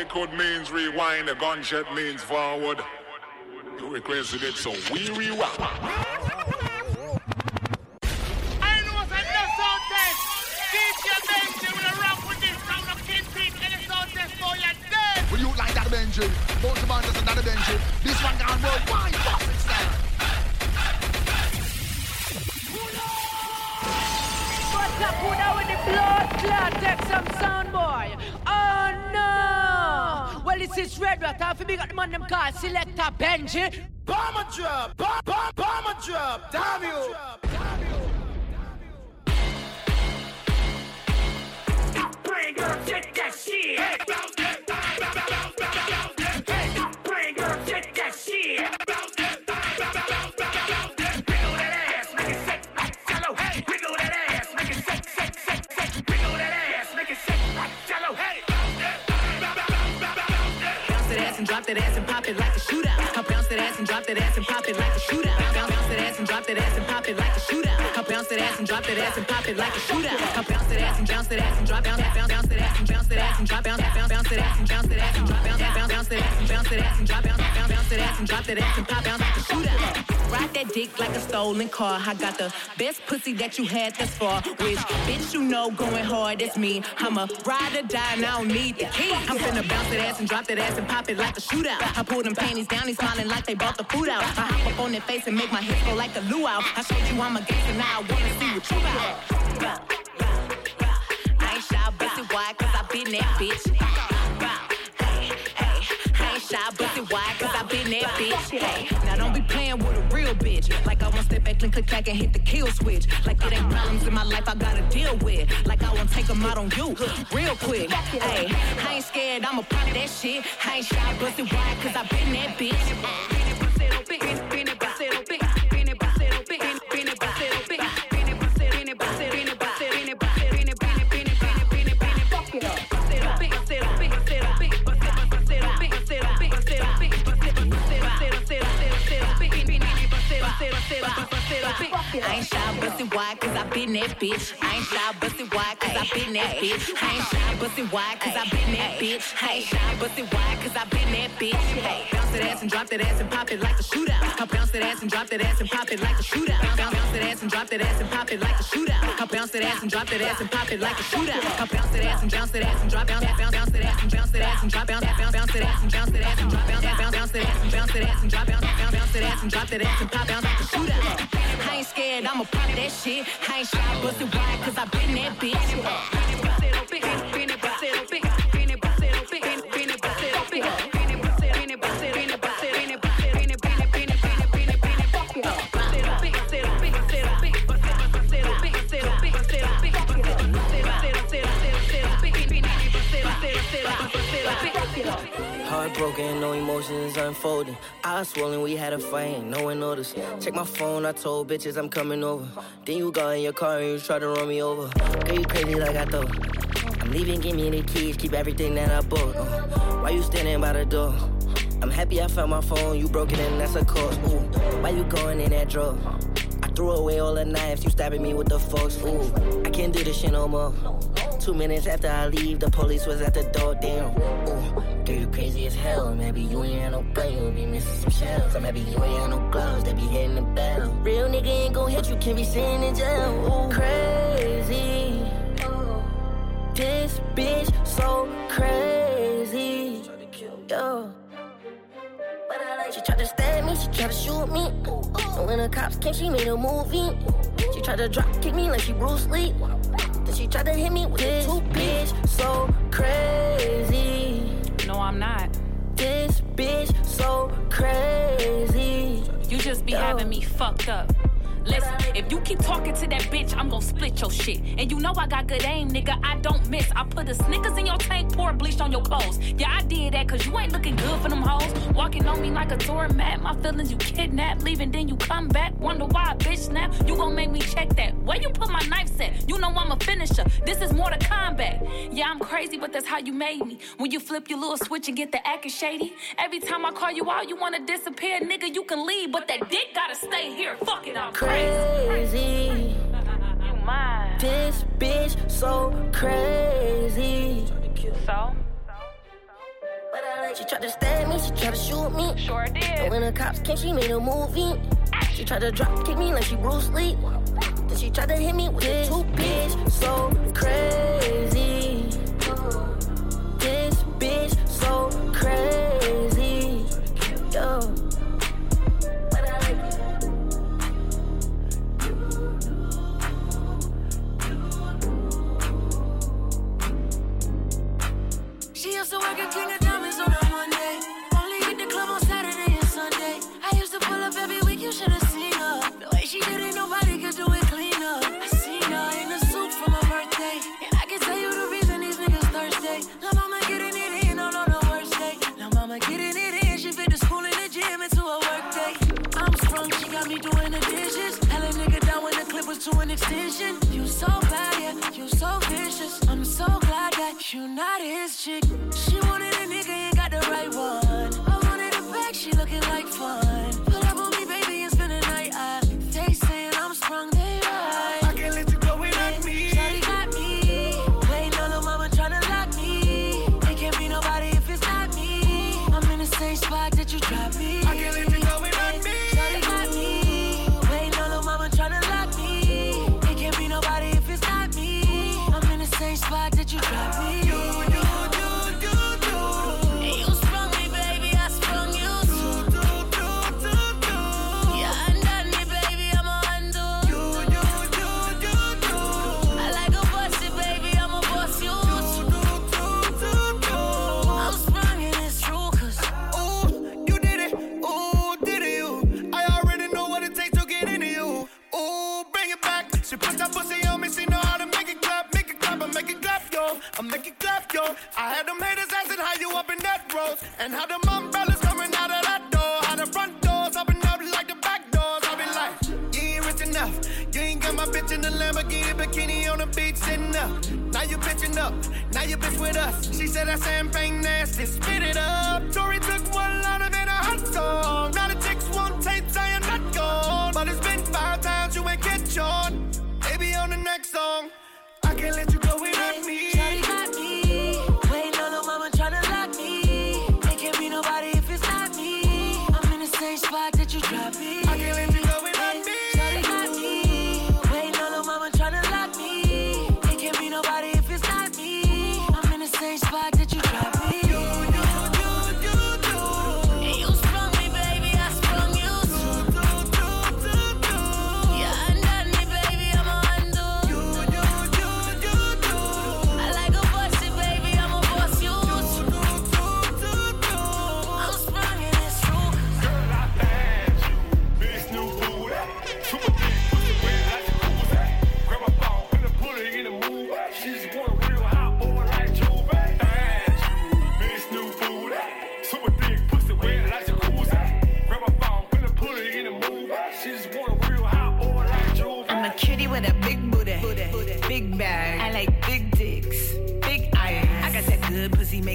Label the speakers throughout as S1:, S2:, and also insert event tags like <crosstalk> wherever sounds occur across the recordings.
S1: record means rewind, a gunshot means forward. You requested it, so we rewind.
S2: I know what's enough sound test. DJ Benji will rock with this sound of Kingpin and the sound test for your dead.
S3: Will you like that Benji? Both the bandits and that Benji. This one gone worldwide. Boss it style.
S4: What's up, who with the blood clot? Take some sound boy. No! Well, this is Red Rat. I feel big at the man them call Selector Benji.
S2: Bomber drop, bomb, bomb, bomber drop, damn you. Bring girl, take that shit. That ass
S5: and pop it like a shootout. I bounce that ass and drop that ass and pop it like a shootout. Bounce, bounce that ass and drop that ass and pop it like a shootout. I bounce that ass and drop that ass and pop it like a shootout. I bounce that ass and bounce that ass and drop bounce bounce bounce that ass and bounce that ass and drop bounce bounce bounce that ass and bounce that ass and drop bounce bounce bounce that ass and bounce that ass and drop bounce that ass and drop that ass and pop bounce like a shootout. Ride that dick like a stolen car. I got the best pussy that you had thus far. Which bitch you know going hard it's me. I'm a ride or die and I don't need the key. I'm finna bounce that ass and drop that ass and pop it like a shootout. I pull them panties down, he's smiling like they bought the food out. I hop up on their face and make my hips go like a luau. Out. I showed you I'm a gangster, now I wanna see what you about. I ain't shy, busted wide, cause I been that bitch. Hey, hey, I ain't shy, busted wide, that bitch. Hey, now don't be playing with a real bitch. Like I want step back, click, click, clack, and hit the kill switch. Like it ain't problems in my life I gotta deal with. Like I wanna take them out on you, <laughs> real quick. Hey, I ain't scared, I'ma pop that shit. I ain't shy, busted wide, cause I been that bitch. I ain't shy, busted wide, cause I been that bitch. I ain't shy, busted wide, cause I been that bitch. I ain't shy, busted wide, cause I been that bitch. I ain't shy, busted wide, cause I been that bitch. Hey, bounce that ass and drop that ass and pop it like a shootout. I bounce that ass and drop that ass and pop it like a shootout. Bounce, bounce that ass and drop that ass and pop it like a shootout. I bounce that ass and drop that ass and pop it like a shootout. I bounce that ass and bounce that ass and drop bounce bounce bounce that ass and bounce that ass and drop bounce bounce bounce that ass and bounce that ass and drop bounce bounce bounce that ass and bounce that ass and drop bounce bounce bounce that ass and drop that ass and pop bounce like a shootout. Ain't scared, I'ma pop that shit. I ain't shy, busted wide, cause I been that
S6: Heartbroken, no emotions unfolding. Eyes swollen, we had a fight, no one noticed. Check my phone, I told bitches I'm coming over. Then you got in your car and you try to run me over. Girl, you crazy like I thought. I'm leaving, give me the keys, keep everything that I bought. Uh, why you standing by the door? I'm happy I found my phone, you broke it and that's a cost. Ooh, why you going in that drawer? I threw away all the knives, you stabbing me with the forks. Ooh, I can't do this shit no more. Two minutes after I leave, the police was at the door. Damn, ooh, you crazy as hell. Maybe you ain't had no gun, you'll be missing some shells. Or maybe you ain't had no gloves, they be hitting the bell. Real nigga ain't gon' hit you, can't be sitting in jail. Ooh, crazy. This bitch so crazy. Yo. But I like she tried to stab me, she tried to shoot me. And when the cops came, she made a movie. She tried to drop kick me like she Bruce Lee. Then she tried to hit me with this bitch so crazy.
S7: I'm not.
S6: This bitch so crazy.
S7: You just be
S6: Yo.
S7: having me fucked up. Listen, if you keep talking to that bitch, I'm gonna split your shit. And you know I got good aim, nigga. I don't miss. I put the Snickers in your tank, pour bleach on your clothes. Yeah, I did that cause you ain't looking good for them hoes. Walking on me like a doormat. My feelings you kidnap, leaving, then you come back. Wonder why, bitch snap. You gon' make me check that. Where you put my knife set? You know I'm a finisher. This is more to combat. Yeah, I'm crazy, but that's how you made me. When you flip your little switch and get the acting shady. Every time I call you out, you wanna disappear. Nigga, you can leave, but that dick gotta stay here. Fuck it, I'm crazy.
S6: Crazy.
S7: You mine.
S6: This bitch so crazy.
S7: So?
S6: She tried to stab me, she tried to shoot me.
S7: Sure
S6: And
S7: did.
S6: when the cops came, she made a movie. She tried to drop kick me like she Bruce Lee. Then she tried to hit me with a two bitch so crazy. This bitch so crazy.
S8: She used to work at King of and
S1: how them umbrellas coming out of that door, how the front doors open up like the back doors. I be like, you ain't rich enough. You ain't got my bitch in the Lamborghini bikini on the beach sitting up. Now you bitching up. Now you bitch with us. She said that champagne nasty. Spit it up. Tori took one line of it a hot song. Now the chicks want tapes. I am not gone. But it's been five times you ain't catch on.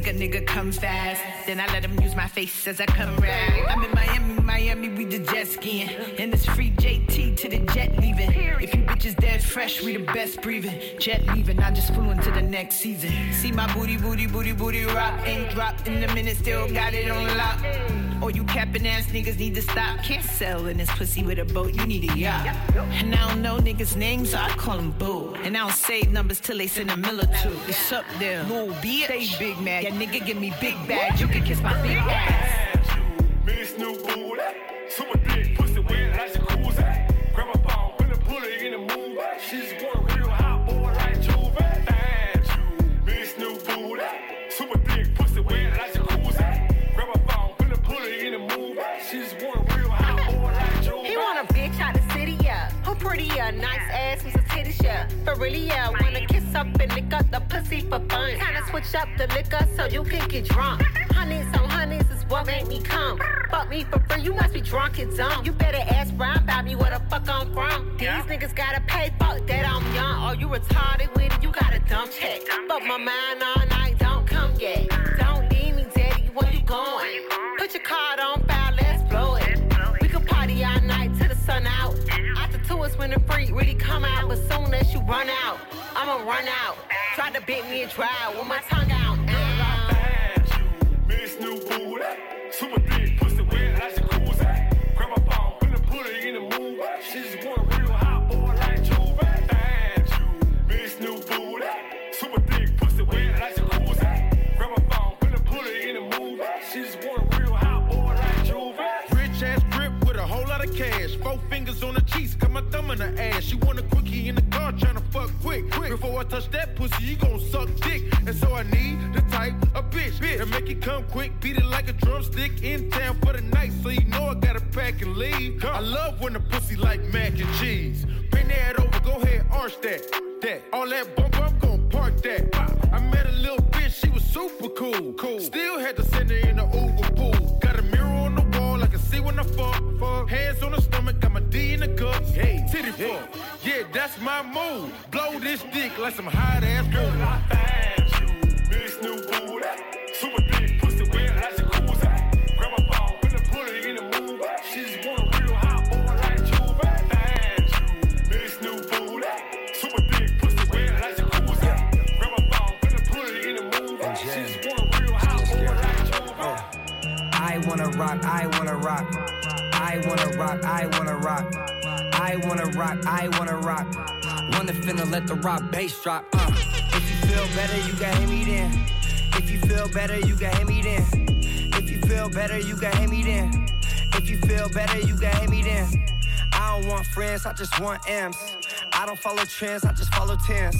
S4: Make a nigga come fast. Then I let him use my face as I come rag. I'm in Miami, Miami, we the jet skiing. And it's free JT to the jet leaving. If you bitches dead fresh, we the best breathing. Jet leaving, I just flew into the next season. See my booty, booty, booty, booty rock. Ain't dropped in a minute, still got it on lock. Or you capping ass niggas need to stop. Can't sell in this pussy with a boat, you need a yacht. And I don't know niggas' names, so I call them boo. And I don't save numbers till they send a mill or two. It's up there, little bitch. Stay big mad. Yeah, nigga, give me big bag. You can kiss my big ass.
S9: Really, yeah. Wanna kiss up and lick up the pussy for fun. Kinda switch up the liquor so you can get drunk. Honeys on honeys is what make me come. Fuck me for free, you must be drunk and dumb. You better ask Brian about me where the fuck I'm from. These niggas gotta pay, fuck that I'm young. Or you retarded with it, you got a dumb check. Fuck my mind all night, don't come yet. Don't need me, daddy, where you going? Put your card on file, let's After when the freak really come out. But soon as you run out, I'ma run out. Try to bit me and dry with my tongue out. Uh.
S10: Bitch, new booty.
S11: Thumb in her ass. She want a quickie in the car, tryna fuck quick. quick. Before I touch that pussy, you gon' suck dick. And so I need the type of bitch, bitch. And make it come quick, beat it like a drumstick in town for the night. So you know I gotta pack and leave. I love when the pussy like mac and cheese. Bring that over, go ahead, arch that. That all that bump, I'm gon' park that. I met a little bitch, she was super cool. Cool. Still had to send her in the Uber pool. Got a mirror on the wall, I can see when I fuck. fuck. Hands on the stomach, D in the cup. Hey, titty fuck. Yeah, that's my move. Blow this dick like some hot ass
S1: Girl,
S11: girl.
S1: I find you. Miss new booty.
S12: Let the rock bass drop. Uh. If you feel better, you can hit me then. If you feel better, you can hit me then. If you feel better, you can hit me then. If you feel better, you can hit me then. I don't want friends, I just want M's. I don't follow trends, I just follow tens.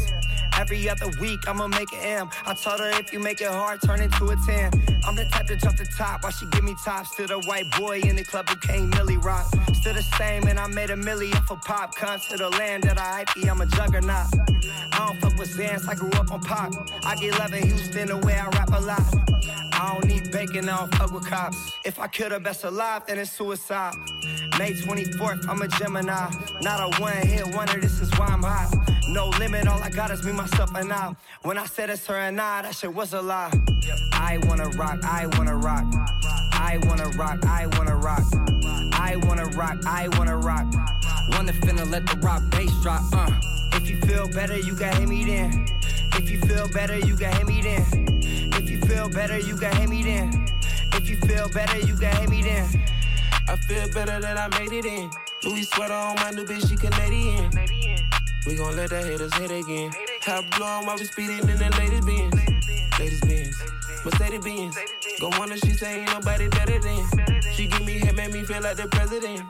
S12: Every other week, I'ma make an M. I told her if you make it hard, turn into a 10. I'm the type to jump the top while she give me tops. to the white boy in the club who can't milli rock. Still the same, and I made a milli off a pop. Come to the land that I hype, I'm a juggernaut. I don't fuck with Zans, I grew up on pop. I get love in Houston the way I rap a lot. I don't need bacon, I don't fuck with cops. If I kill the best alive, then it's suicide. May 24th, I'm a Gemini. Not a one hit wonder, this is why I'm hot. No limit, all I got is me, myself, and I. When I said it's her and I, that shit was a lie. I wanna rock, I wanna rock. I wanna rock, I wanna rock. I wanna rock, I wanna rock. Wanna finna let the rock bass drop, uh. If you feel better, you can hit me then. If you feel better, you can hit me then. If you feel better, you can hit me then. If you feel better, you can hit me then.
S13: I feel better that I made it in. Louis sweater on my new bitch, she Canadian. We gon' let the haters hit again. Top blowing while we speeding in the latest Benz. Latest Benz. Mercedes Benz. Go wonder she say ain't nobody better than. She give me head, make me feel like the president.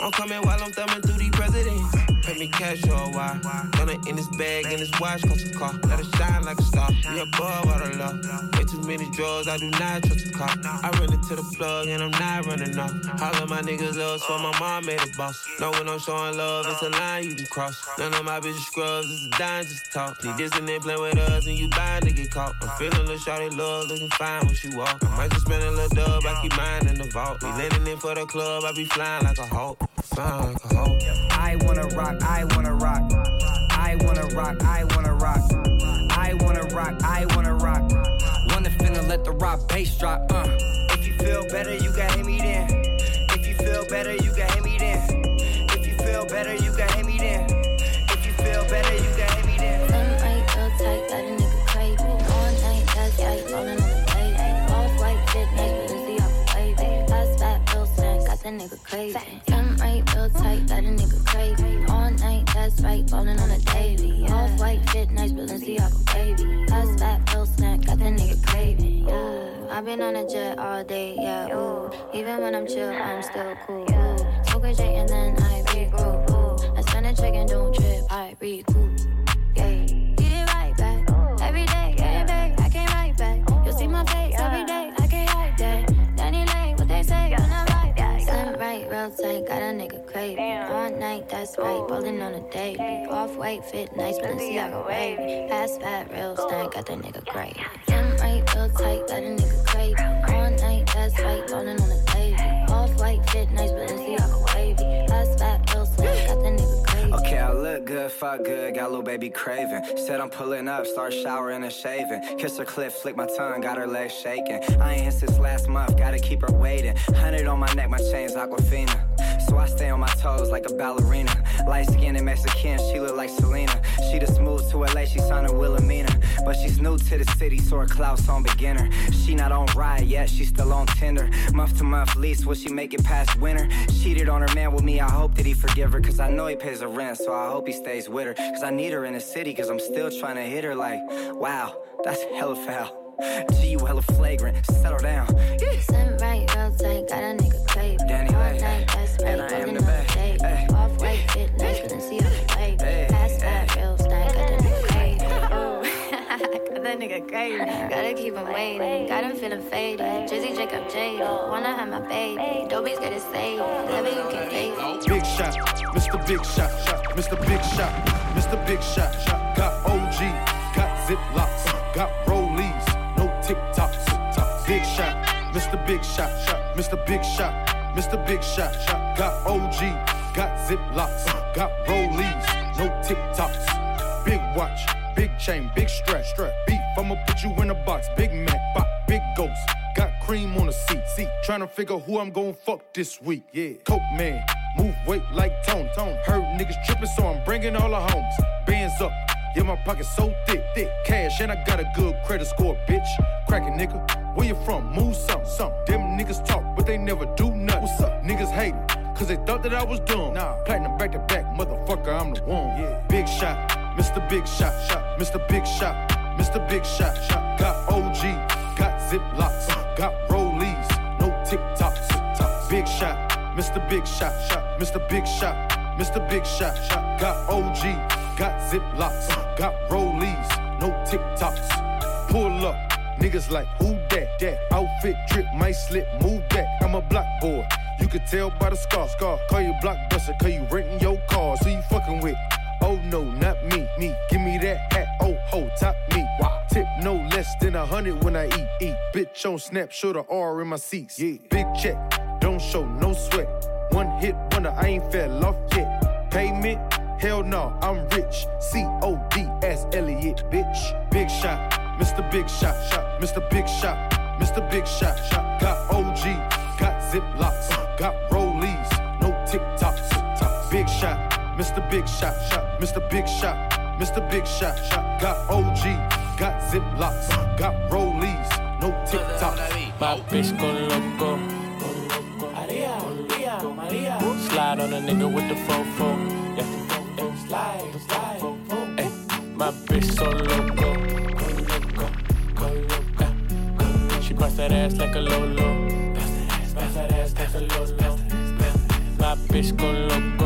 S13: I'm coming while I'm thumbing through these presidents. Pay me cash for a while. Gonna in this bag and this watch cost a car. Let it shine like a star. We above all the law. Way too many drugs, I do not trust a car. I run into the plug and I'm not running off. Of my niggas love, so my mom made a boss. Know when I'm showing love, it's a line you can cross. None of my bitches scrubs, it's a dime just talk. Need this and then play with us and you bound to get caught. I'm feeling the shawty love, looking fine when she walk. I might just spend a little dub, I keep mine in the vault. We landing in for the club, I be flying like a hawk. Flying like a hawk.
S12: I wanna rock, I wanna rock. I wanna rock, I wanna rock. I wanna rock, I wanna rock. Wanna finna let the rock bass drop, uh. If you feel better, you can hit me then. If you feel better, you can hit me then. If you feel better, you can
S14: that nigga crazy. Them right real tight, got a nigga crazy. All night, that's right, rolling on the daily. Off white fit, nice, Balenciaga baby. Fast fat, real snack, got that nigga craving. Ooh, I've been on a jet all day, yeah. Ooh, even when I'm chill, I'm still cool. Ooh, smoke a J and then I regroup. Ooh, I spend a check and don't trip, I recoup. Craving. All night, that's right, ballin' on a date. Off white, fit nice, Balenciaga wavy. Fast fat, real stank, got that nigga craving. Slim right, real tight, got a nigga craving. All night, that's right, ballin' on a date. Off white, fit nice, Balenciaga
S12: good, fuck good, got a little baby craving. Said I'm pulling up, start showering and shaving. Kiss her clip, flick my tongue, got her legs shaking. I ain't hit since last month, gotta keep her waiting. Hundred on my neck, my chain's Aquafina. So I stay on my toes like a ballerina. Light skinned and Mexican, she look like Selena. She the smooth to LA, she signed a Wilhelmina. But she's new to the city, so her clout's on beginner. She not on ride yet, she still on Tinder. Month to month lease, will she make it past winter? Cheated on her man with me, I hope that he forgive her. Cause I know he pays her rent, so I hope he stays with her. Cause I need her in the city, cause I'm still trying to hit her like, wow, that's hella foul. G, you hella flagrant, settle down.
S14: Slim right, real tight, got a nigga craving.
S12: Danny
S14: All night, that's right,
S12: and I am the best.
S14: Got that nigga crazy. Gotta keep him waiting, got him feeling faded. Jizzy Jacob Jada, wanna have my baby. Dobies it saved, whatever you can pay.
S11: Big shot, Mr. Big Shot, Mr. Big Shot, Mr. Big Shot. Got OG, got Ziplocs, got Rollies, no TikToks. Big shot, Mr. Big Shot, Mr. Big Shot, Mr. Big Shot, shot. Got OG, got Ziplocs, got Rollies, no TikToks. Big watch, big chain, big strap, strap. Beef, I'ma put you in a box. Big Mac, bop, big ghost. Got cream on the seat, seat. Trying to figure who I'm gon' fuck this week. Yeah, Coke man, move weight like Tone. Tone. Heard niggas tripping, so I'm bringing all the homes. Bands up, yeah, my pocket's so thick, thick. Cash, and I got a good credit score, bitch. Crackin' nigga, where you from? Move some, some. Them niggas talk, but they never do nothing. What's up? Niggas hatin', cause they thought that I was dumb. Nah, platinum back to back, motherfucker, I'm the one. Yeah. Big shot, Mr. Big Shot, shot, Mr. Big Shot, Mr. Big Shot, shot. Got OG, got Ziplocs, got Rollies, no TikToks. Big shot, Mr. Big Shot, shot, Mr. Big Shot, Mr. Big Shot, shot. Got OG, got Ziplocs, got Rollies, no TikToks. Pull up, niggas like who that? That outfit drip, might slip, move back. I'm a block boy. You could tell by the scar, scar. Call you blockbuster, cause you renting your car. So you fucking with. Oh no, not me, me. Give me that hat, oh ho, top me. Wow. Tip no less than a hundred when I eat, eat. Bitch on snap, show the R in my seats. Yeah. Big check, don't show no sweat. One hit wonder, I ain't fell off yet. Payment, hell no, I'm rich. C O D S Elliot, bitch. Big shot, Mr. Big Shot, shot, Mr. Big Shot, Mr. Big Shot, shot. Got OG, got Ziplocs, got Rollies, no TikToks. Big shot, Mr. Big Shot, shot, Mr. Big Shot, Mr. Big Shot, shot. Got OG, got Ziplocs, got Rollies, no TikToks.
S15: My bitch go loco. Slide on a nigga with the fofo. Yeah. Slide, slide. Ay, my bitch so loco. Yeah. She bust that ass like a lolo. Bust that ass like a lolo. My bitch go loco.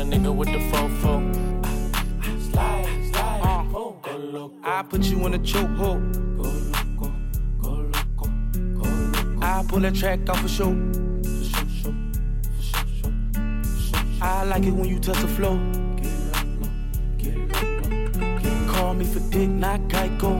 S15: A nigga with the fofo. Slide, slide. Loco.
S16: I put you in a chokehold. I pull that track off a show. I like it when you touch the floor. Call me for dick, not Geico.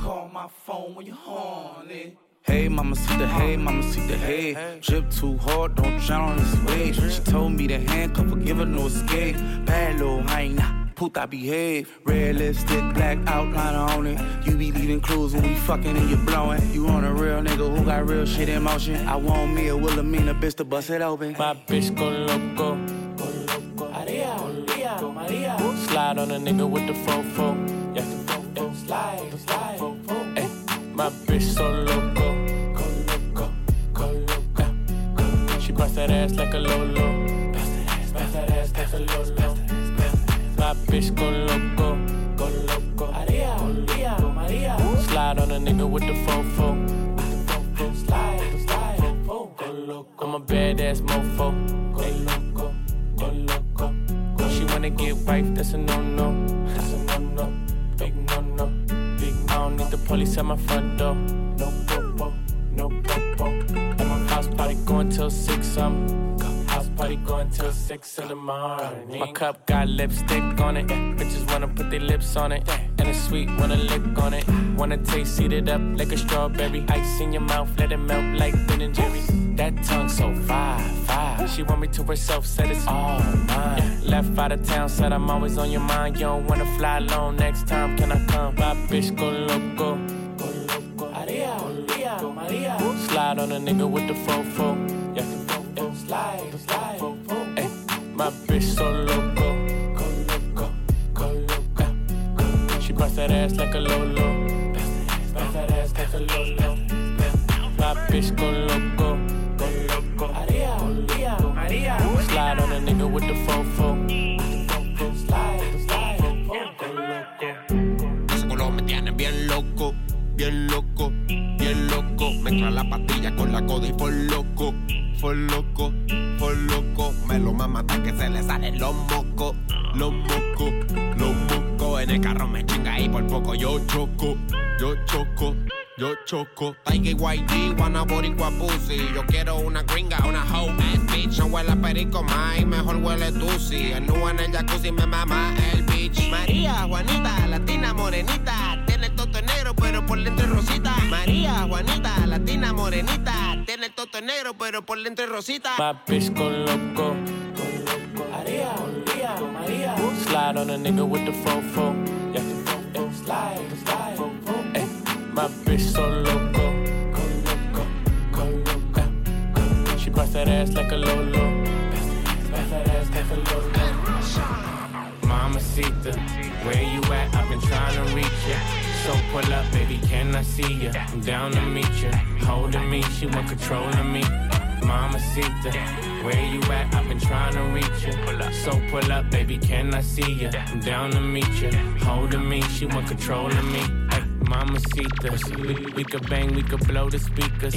S16: Call my phone when you're horny. Hey, mama, see the hey, mama, see the hey. Drip too hard, don't drown on this wave. She told me to handcuff her, give her no escape. Bad little hyena, puta behave. Red lipstick, black outline on it. You be leaving clues when we fucking and you blowing. You on a real nigga who got real shit in motion. I want me a Wilhelmina bitch to bust it open.
S15: My bitch go loco. Go loco. Slide on a nigga with the fofo. Yeah. yeah. Slide, slide. My bitch so loco. Bust that ass like a lolo. Bust that ass like a lolo. My bitch go loco. Go loco. Slide on a nigga with the fofo. Slide, slide. Go loco. I'm a badass mofo. Go loco. Go loco. She wanna get wife, that's a no no. That's a no no. Big no no. Big I don't need the police at my front door. No popo, no popo. Party going till six. Um, house party going till six in the morning. My cup got lipstick on it. Bitches wanna put their lips on it. And it's sweet, wanna lick on it. Wanna taste, it up like a strawberry. Ice in your mouth, let it melt like Ben and Jerry. That tongue so fire, fire. She want me to herself, said it's all mine. Left out of town, said I'm always on your mind. You don't wanna fly alone next time, can I come? My bitch. Go loco. Slide on a nigga with the fofo. Yeah. yeah. Slide, slide. Ay, my bitch so loco. Go loco. Go loco. She bust that ass like a lolo. Bust that ass like a lolo. La Cody fue loco, fue loco, fue loco.
S17: Me lo mama hasta que se le salen los mocos, los mocos, los mocos. En el carro me chinga y por poco yo choco, yo choco. Yo choco, Taiki YG, wanna boricua pussy Yo quiero una gringa, una hoe ass bitch No huele a perico, mai, mejor huele tusi El nu en el jacuzzi me mama el bitch María, Juanita, latina, morenita toto negro pero por dentro es rosita María, Juanita, latina morenita Tiene el toto negro pero por dentro es rosita
S15: bitch go loco. Maria, Maria, Maria. Slide on a nigga with the fofo. Yeah, slide, slide. My bitch so loco. Go loco, go loco. She bust that ass like a lolo. Bust that ass like a lolo. Mamacita, where you at? I've been trying to reach ya. So pull up, baby, can I see ya? I'm down to meet ya. Holding me, she want control of me. Mamacita, where you at? I've been trying to reach ya. So pull up, baby, can I see ya? I'm down to meet ya. Holding me, she want control of me. Mama Mamacita, we, we could bang, we could blow the speakers.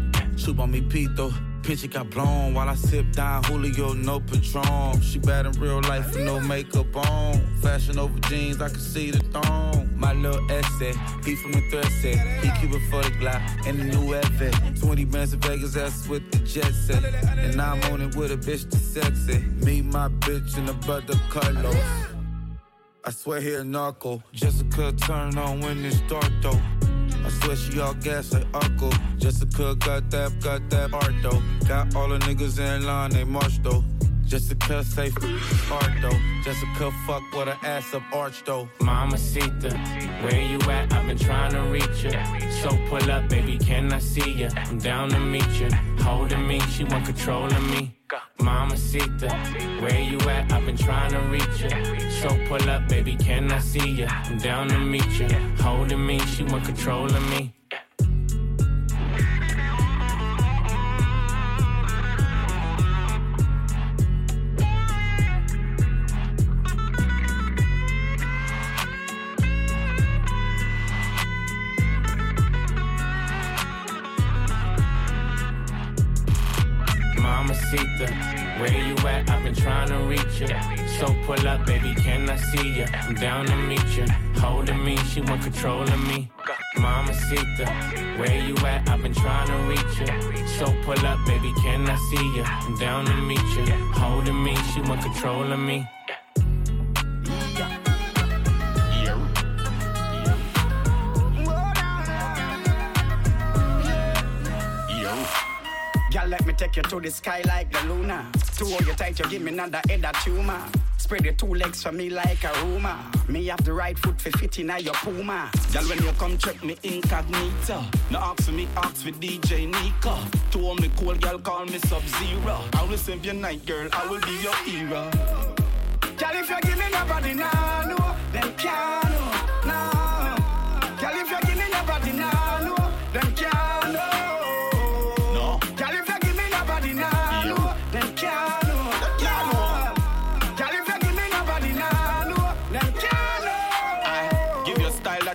S18: Soup on me pito. Picture got blown while I sip down Julio, no Patron. She bad in real life with no makeup on. Fashion over jeans, I can see the thong. My little essay, he from the thread set. He keep it for the Glock and the new Evan. 20 bands in Vegas, that's with the jet set. And I'm on it with a bitch that's sexy. Me, my bitch, and the brother Carlos. I swear he a narco. Jessica turn on when it's dark though. I y'all gas like uncle. Jessica got that, got that art though. Got all the niggas in line, they march though. Jessica safe art though. Jessica fuck with her ass up arch though.
S15: Mamacita, where you at? I've been trying to reach you. So pull up, baby, can I see ya? I'm down to meet you. Holding me, she want control of me. Mamacita, where you at? I've been trying to reach you. So pull up, baby, can I see ya? I'm down to meet you. Holding me, she want control of me. Mamacita, where you at? I've been trying to reach you. So pull up, baby, can I see ya? I'm down to meet you. Holding me, she want control of me. Mamacita, where you at? I've been trying to reach you. So pull up, baby, can I see ya? I'm down to meet you. Holding me, she want control of me.
S19: Girl, let me take you to the sky like the Luna. To hold you tight, you give me another head of tumor. Spread your two legs for me like a rumor. Me have the right foot for fit in your puma. Girl, when you come check me incognito. No ask for me, ask for DJ Nika. To hold me cool, girl, call me Sub-Zero. I will save your night, girl, I will be your hero. Girl, if you give me nobody now, no, then can't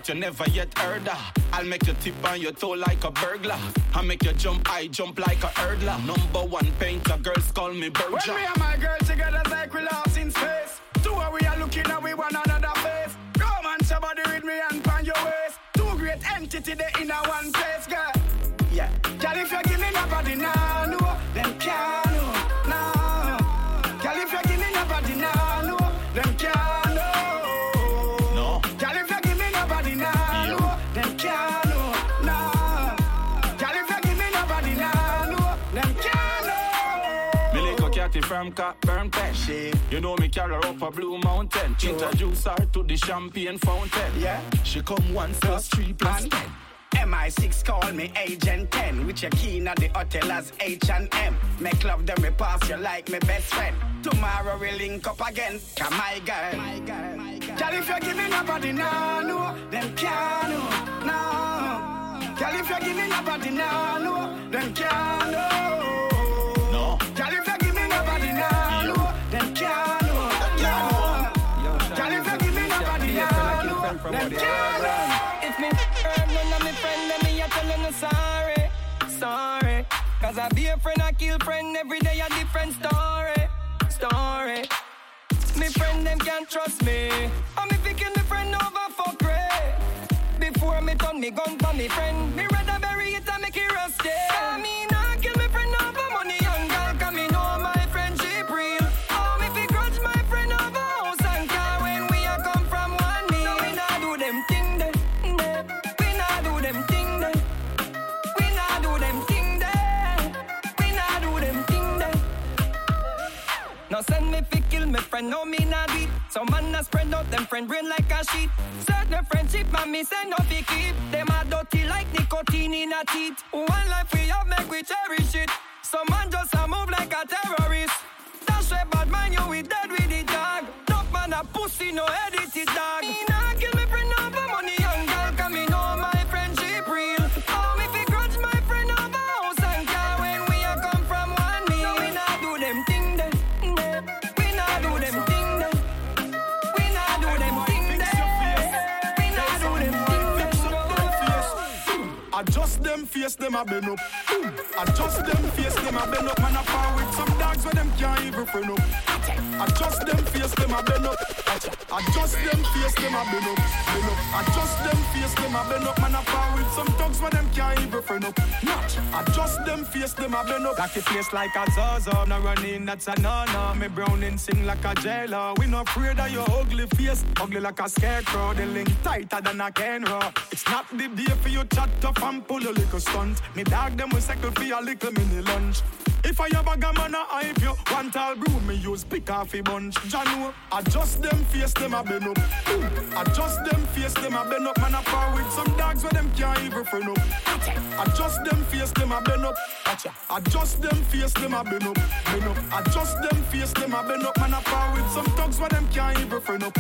S19: you never yet heard of. I'll make you tip on your toe like a burglar. I make you jump, I jump like a hurdler. Number one painter, girls call me Burger. When me and my girl together, like we lost in space. Two of we are looking at we one another face. Come on, somebody with me and pan your waist. Two great entity, they in a one place, girl.
S20: From Cockburn Pen. You know me carry her up a Blue Mountain. Introduce her to the champagne fountain.
S19: Yeah.
S20: She come one plus three plus ten.
S19: MI6 call me Agent 10 With your key at the hotel as H&M Make love then we pass you like my best friend Tomorrow we link up again Come my girl Girl if you're giving a body now no Then can't no No Girl if you're giving a body now no Then can't no
S21: kill friend every day a different story, story. Me friend them can't trust me. And me picking me friend over for grey. Before me turn me gun for me friend, friend, no me not beat. Some man a spread out them friend brain like a sheet. Certain friendship man me say no fi keep. Them a dirty like nicotine in a teeth. One life we have make we cherish it. Some man just a move like a terrorist. That's why bad man you we dead with the dog. Tough man a pussy no edited dog.
S11: Face, them a bend up. Adjust them face, them a bend up. Man a par with dogs where them can't even friend up. Adjust them face, them a bend up. Adjust them face, them a bend up. Bend up. Adjust them face, them a bend up. Man a par with some dogs where them can't even friend up. Notch. Adjust them face, them a bend up.
S20: Back your face like a Zaza, no running, that's a no-no. Me browning sing like a jailer. We no afraid of your ugly face, ugly like a scarecrow. The link tighter than a Kenro. It's not the day for you chat tough and pull a little stunt. Me dog them will cycle for a little mini lunch. If I ever a gammon a hype you, one tall broom me use pick off a bunch. Janu, adjust them face, them a bend up. Adjust them face, them a bend up. Man a par with some dogs where them can't even friend up. Adjust them face, them a bend up. Adjust them face, them a bend up. Bend up. Adjust them face, them a bend up. Man a par with some dogs where them can't even friend up.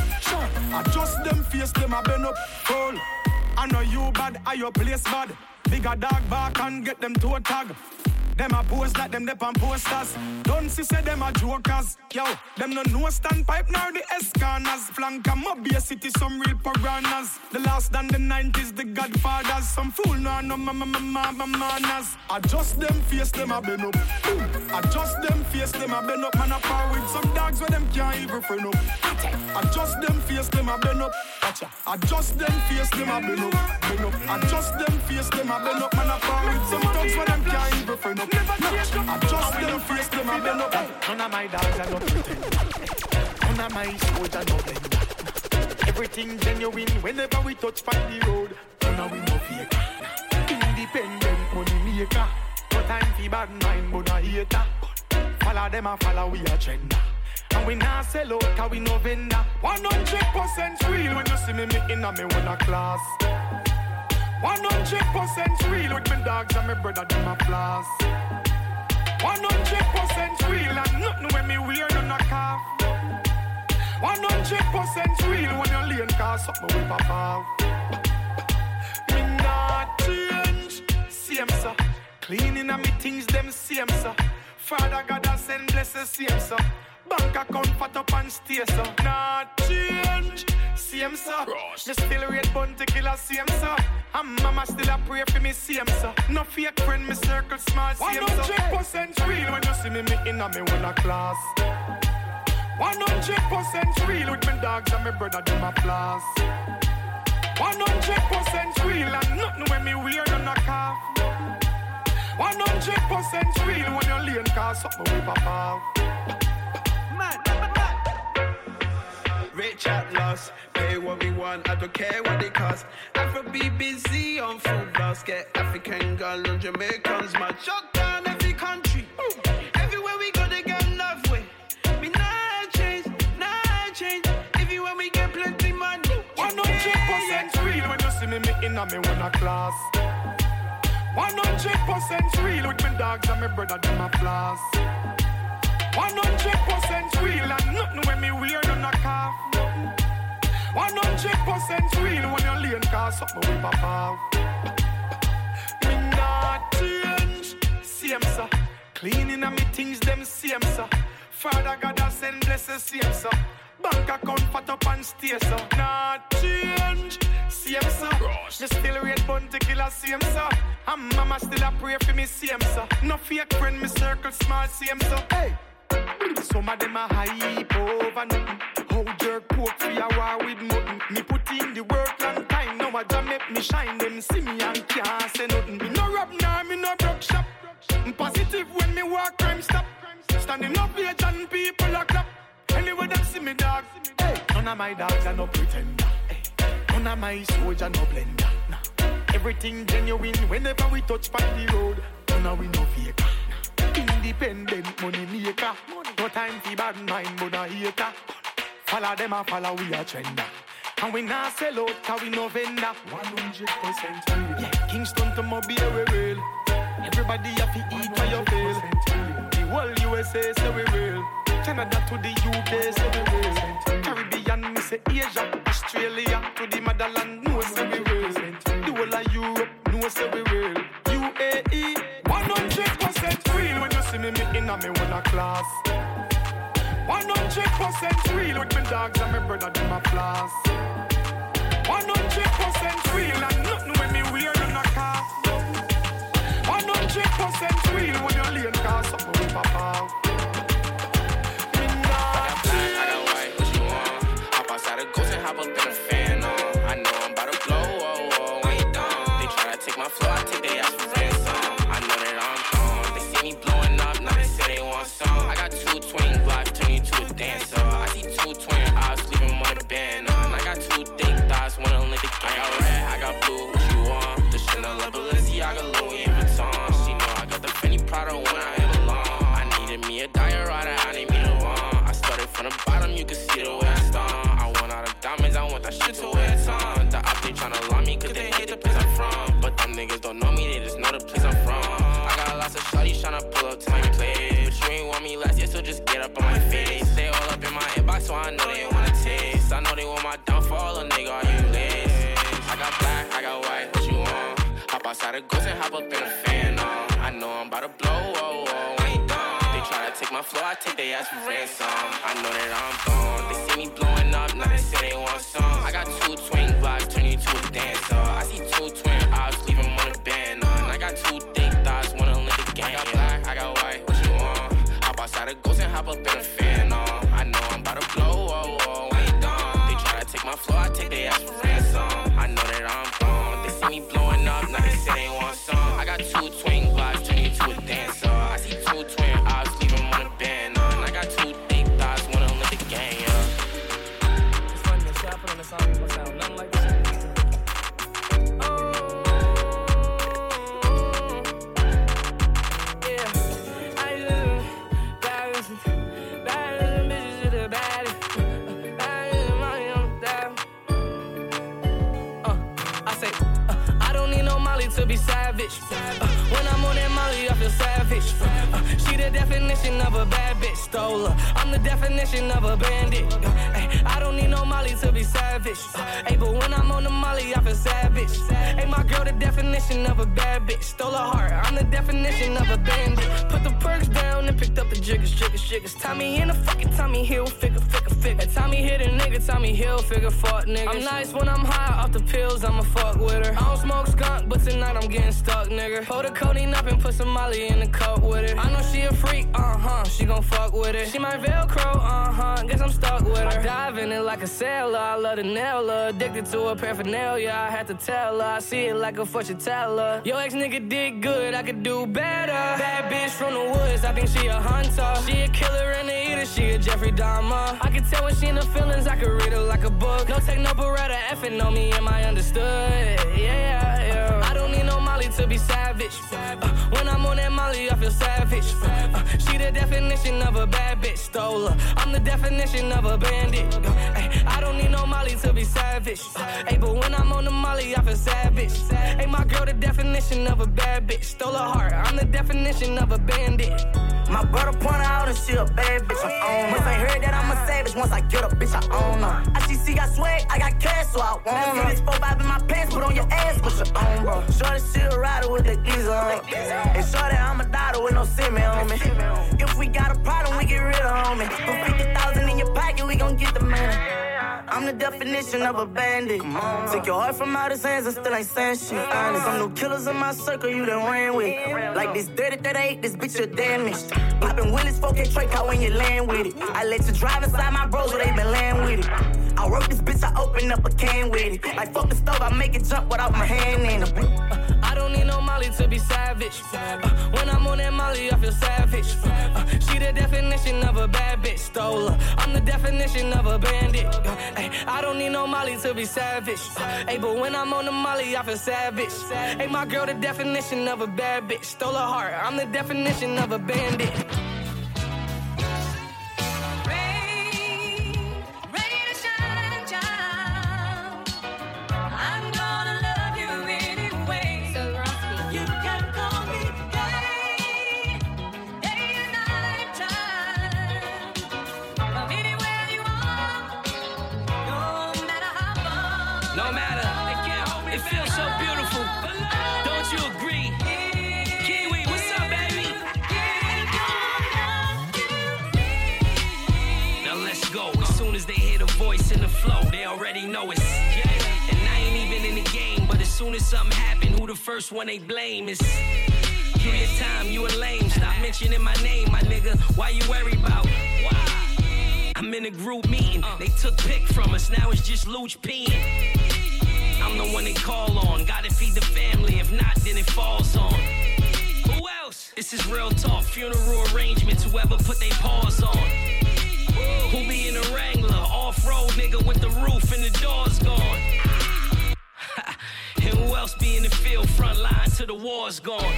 S20: Adjust them face, them a bend up. Cool. I know you bad, I your place bad. Bigger dog back and get them to a tag. Them a pose like them dep on posters. Don't see say them a jokers. Yo, them no no standpipe nor the escanas. Flank a mobile city, some real piranhas. The last than the 90s, the godfathers. Some fool no no ma ma ma ma ma manners. Adjust them face, them a bend up. Adjust them face, them a bend up. Man a par with some dogs where them can't even friend up. Adjust them face, them a bend up. Gotcha. Adjust them face, them a bend up. Bend up. Adjust them face, them a bend up. Man a par with some dogs where them can't even friend up. Adjust them face, them a bend. None of my dogs are no. None of my soldiers no. Everything genuine whenever we touch on the road. None of we no fake. Independent money maker. No time for bad mind, but a hater. Follow them and follow we agenda. And we not sell out, we no vendor. 100% real when you see me in a me wanna class. 100% real with me dogs and me brother them a floss. 100% real and nothing when me wear none a calf. 100% real when you lean cause something will pop off. Me not change, same sir. Cleaning up me things them same sir. Father God I send blessings same sir. Bank account fat up and stay sir. Not change, same sir. Me still to kill a same sir. And mama still a pray for me same sir. No fake friend me circle small same sir. 100% real when you see me me in a me wanna class. 100% real with me dogs and me brother them a floss. 100% real and nothing when me wear none a calf. 100% real when you lean cause something will pop off man.
S16: Rich at loss, pay what we want, I don't care what they cost. Afro busy on full blast, get African girl and Jamaicans mad. Shot down every country, Ooh. everywhere we go they get love with.
S20: Me
S18: not change, not change, Everywhere we get plenty money. One hundred percent real
S20: when you see me, me inna me when I class. One hundred percent real with me dogs and me brother them a floss. 100% real and nothing when me wear none a calf. 100% real when you lean cause something we pop off. Me not change, same sir. Cleaning and me things them same sir. Father God I send blessings same sir. Bank account fat up and stay so Not change Same sir Me still rate bun to kill a same sir And mama still a pray for me same sir No fake friend me circle small same sir Hey some of them a hype over nothing. How jerk poke for a war with nothing. Me put in the work long time. Now a jam make me shine. Them see me and can't say nothing. Me no rob now, me no broke shop. I'm positive when me walk, crime stop. Standing up here, and people are clap. Anyway, them see me dog. Hey, none of my dogs are no pretender. Hey, none of my soldier no blender. Nah. Everything genuine whenever we touch on the road. None of we no fake. Independent money maker. No time for bad mind, but a hater. Follow them and follow we a trender. And we not sell out, cause we no vendor. 100% real. Yeah, Kingston to Mobile, we real. Everybody have to eat what you feel. The whole USA say we real. Canada to the UK say we real. Caribbean, me say Asia. Australia to the motherland, no say we real. The whole of Europe, no say we real. You see me, wanna class. 100% real with me dogs and my brother, them a floss. 100% real and nothing when me wear none a car. 100% real when you lean car, something we pop off.
S22: Niggas don't know me, they just know the place I'm from. I got lots of shawty tryna pull up to my place. But you ain't want me last year, so just get up on my face. They all up in my inbox, so I know they wanna taste. I know they want my downfall, a nigga, are you lazy? I got black, I got white, what you want? Hop outside the ghost and hop up in a fan. I know I'm about to blow, oh, oh, you done. They try to take my flow, I take their ass for ransom. I know that I'm gone. They see me blowing up, now they say they want some. I got two twin blocks, turn you to a dancer. I see two up in
S23: definition of a bad bitch, stole her. I'm the definition of a bandit. Ay, I don't need no Molly to be savage. Ay, but when I'm on the Molly, I feel savage. Hey, my girl, the definition of a bad bitch, stole her heart. I'm the definition of a bandit. Put the perks down and picked up the jiggers, jiggers, jiggers. Tommy in the fucking Tommy Hilfiger, figure, figure. Tommy hit a nigga, Tommy Hill, figure, fuck nigga. I'm nice when I'm high off the pills, I'ma fuck with her. I don't smoke skunk, but tonight I'm getting stuck, nigga. Pour the codeine up and put some Molly in the cup with it. I know she a freak, uh huh. She gon' fuck with it. She my Velcro, uh huh. Guess I'm stuck with her. I dive in it like a sailor. I love to nail. Addicted to her paraphernalia. I had to tell her. I see it like a fortune teller. Yo, ex nigga did good. I could do better. Bad bitch from the woods. I think she a hunter. She a killer and a eater. She a Jeffrey Dahmer. I can tell when she in the feelings. I could read her like a book. No take no beretta. Effing on me. Am I understood? Yeah,
S20: to be savage. Uh, when I'm on that Molly, I feel savage. Uh, she the definition of a bad bitch, stole her. I'm the definition of a bandit. Uh, ay, I don't need no Molly to be savage. Uh, ay, but when I'm on the Molly, I feel savage. Hey, my girl, the definition of a bad bitch, stole her heart. I'm the definition of a bandit.
S24: My brother point out and she a bad bitch. I own her. Once I heard that I'm a savage, once I get a bitch, I own her. I see, IGC got swag, I got cash, so I want her. See this 4 5 in my pants, put on your ass, put your own, bro. Shorty, she a rider with the geezer on. And shorty, I'm a daughter with no semi on me. If we got a problem, we get rid of homie. Put 50,000 in your pocket, we gon' get the money. I'm the definition of a bandit. Take your heart from out his hands and still ain't saying shit. Honest, some new killers in my circle you done ran with. Like this dirty that ain't this bitch you damaged. Poppin' Willis 4K Trey car when you land with it. I let you drive inside my bros where they been land with it. I wrote this bitch, I open up a can with it. Like fuck the stove, I make it jump without my hand in it.
S20: Molly to be savage. Uh, when I'm on that Molly, I feel savage. Uh, she the definition of a bad bitch, stole her. I'm the definition of a bandit. Uh, ay, I don't need no Molly to be savage. Uh, ay, but when I'm on the Molly, I feel savage. Hey, my girl, the definition of a bad bitch, stole her heart. I'm the definition of a bandit. Already know it's. And I ain't even in the game, but as soon as something happen, who the first one they blame is? Me a time, you a lame. Stop mentioning my name, my nigga. Why you worry about? Why? I'm in a group meeting. Uh. They took pick from us, now it's just Luch peeing. I'm the one they call on. Gotta feed the family. If not, then it falls on. Who else? This is real talk. Funeral arrangements. Whoever put their paws on. Who be in a Wrangler? Off road nigga with the roof and the doors gone. <laughs> and who else be in the field? Front line till the war's gone.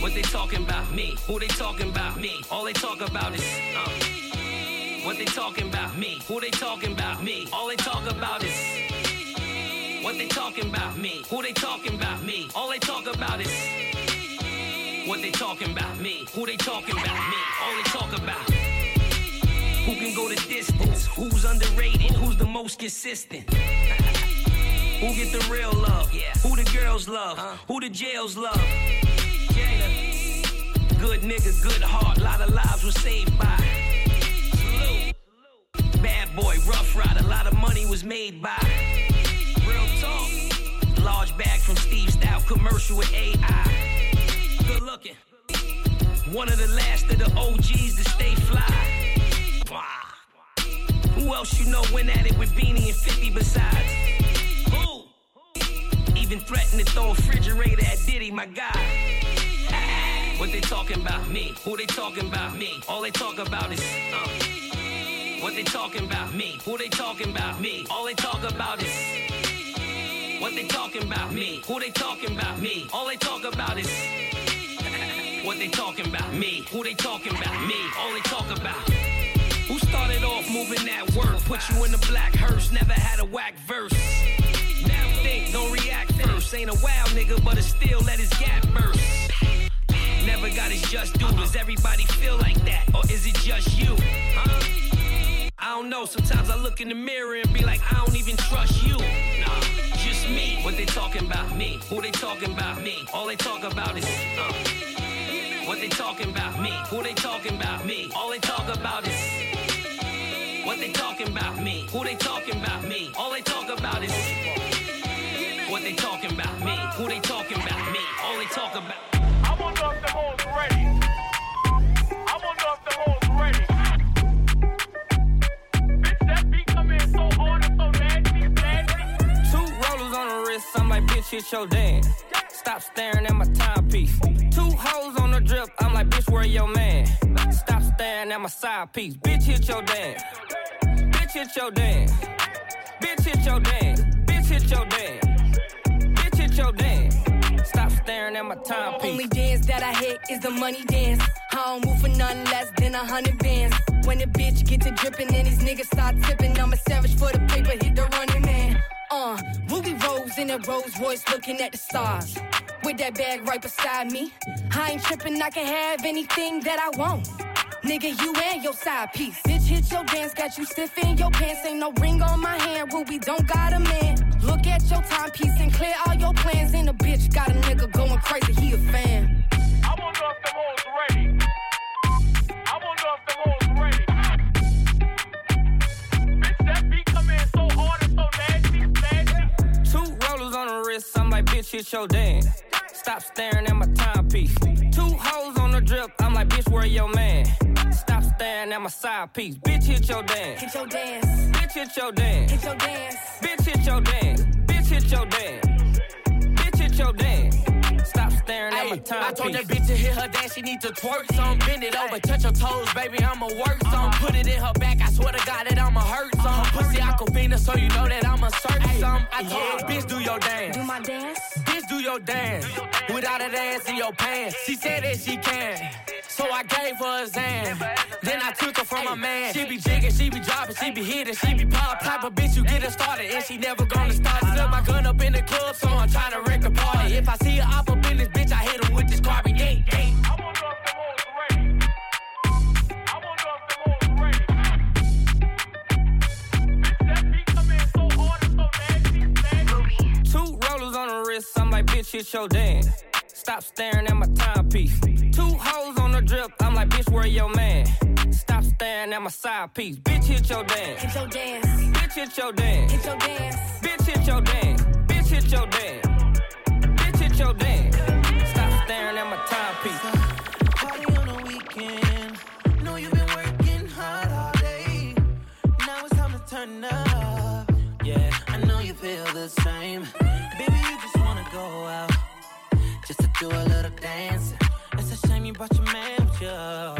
S20: What they talking about? Me. Who they talking about? Me. All they talk about is. Uh. What they talking about? Me. Who they talking about? Me. All they talk about is. What they talking about? Me. Who they talking about? Me. All they talk about is. What they talking about? Me. Who they talking about? Me. All they talk about. Who can go the distance? Who's underrated? Who's the most consistent? Who get the real love? Who the girls love? Uh. Who the jails love? Good nigga, good heart. A lot of lives were saved by. Bad boy, rough ride. A lot of money was made by. Real talk. Large bag from Steve Stoute commercial with AI. Good looking. One of the last of the OGs to stay fly. Else you know went at it with Beanie and 50 besides? Who? Even threatened to throw a refrigerator at Diddy, my guy. What they talking about? Me. Who they talking about? Me. All they talk about is. Uh. What they talking about? Me. Who they talking about? Me. All they talk about is. What they talking about? Me. Who they talking about? Me. All they talk about is. <laughs> what they talking about? Me. Who they talking about? Me. All they talk about. Started off moving that work? Put you in the black hearse. Never had a whack verse. Now think, don't react first. Ain't a wild nigga, but it still let his gap burst. Never got his just due. Does everybody feel like that? Or is it just you? Huh? I don't know. Sometimes I look in the mirror and be like, I don't even trust you. Nah, just me. What they talking about? Me. Who they talking about? Me. All they talk about is. Uh. What they talking about? Me. Who they talking about? Me. All they talk about is. What they talking about? Me. Who they talking about? Me. All they talk about is. What they talking about? Me. Who they talking about? Me. All they talk about.
S1: I wonder if the hoes ready. I wonder if the hoes ready. Bitch, that beat come in so hard and so nasty, nasty.
S20: Two rollers on the wrist, I'm like, bitch, hit your dance. Stop staring at my timepiece. Two hoes on the drip, I'm like, bitch, where your man? Stop staring at my side piece. Bitch, hit your dance. Bitch, hit your dance. Bitch, hit your dance. Bitch, hit your dance. Bitch, hit your dance.
S15: Stop staring at my timepiece.
S25: Only dance that I hit is the money dance. I don't move for nothing less than a hundred bands. When the bitch get to dripping and these niggas start tipping, I'm a savage for the paper, hit the running man. Uh, Ruby Rose in a Rolls Royce looking at the stars. With that bag right beside me. I ain't tripping, I can have anything that I want. Nigga, you and your side piece. Bitch, hit your dance, got you stiff in your pants. Ain't no ring on my hand, Ruby don't got a man. Look at your timepiece and clear all your plans. And a bitch got a nigga going crazy, he a fan.
S1: I wonder if them hoes ready. I wonder if them hoes ready. Bitch, that beat come in so hard and so nasty, nasty.
S15: Two rollers on the wrist, I'm like, bitch, hit your dance. Stop staring at my timepiece. Two hoes on the drip, I'm like, bitch, where your man? Stop staring at my side piece. Bitch, hit your dance.
S25: Hit your dance.
S15: Bitch, hit your dance.
S25: Hit your dance.
S15: Bitch, hit your dance. Bitch, hit your dance. Bitch, hit your dance. Stop staring at my
S26: Ayy, I told that bitch to hit her dance, she need to twerk some. Bend it over, touch her toes, baby, I'ma work some. Uh-huh. Put it in her back, I swear to God that I'ma hurt some. Uh-huh. Pussy aquafina, so you know that I'ma search some. I told her, bitch, do your dance.
S25: Do my dance?
S26: Your dance. Without a dance in your pants. She said that she can. So I gave her a Xan. Then I took her from my man. She be jigging, she be dropping, she be hitting, she be pop. Type of bitch you get her started, and she never gonna start. Slip my gun up in the club, so I'm trying to wreck the party. If I see bitch, hit
S15: your dance. Stop staring at my timepiece. Two hoes on the drip, I'm like, bitch, where your man? Stop staring at my side piece. Bitch, hit your dance.
S25: Hit your dance.
S15: Bitch, hit your dance.
S25: Hit your dance.
S15: Bitch, hit your dance. Bitch, hit your dance. Bitch, hit your dance. Stop staring at my timepiece.
S16: Party on the weekend. Know you've been working hard all day. Now it's time to turn up. Yeah, I know you feel the same. Do a little dancing. It's a shame you brought your man with you.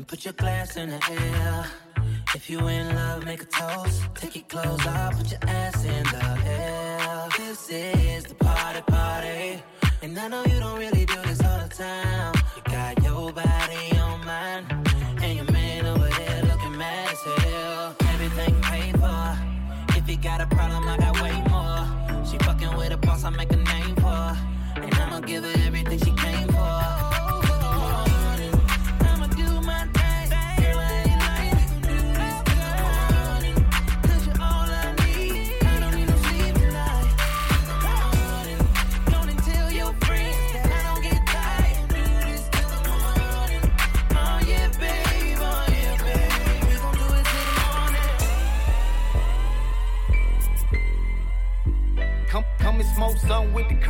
S16: And
S27: put
S16: your glass in the air. If you in love, make a toast. Take your clothes off, put your ass in the air. This is the party, party. And I know you don't really do this all the time. You got your body on mine. And your man over there looking mad as hell. Everything paid for. If you got a problem, I got way more. She fucking with a boss, I make a name for. And I'ma give her everything she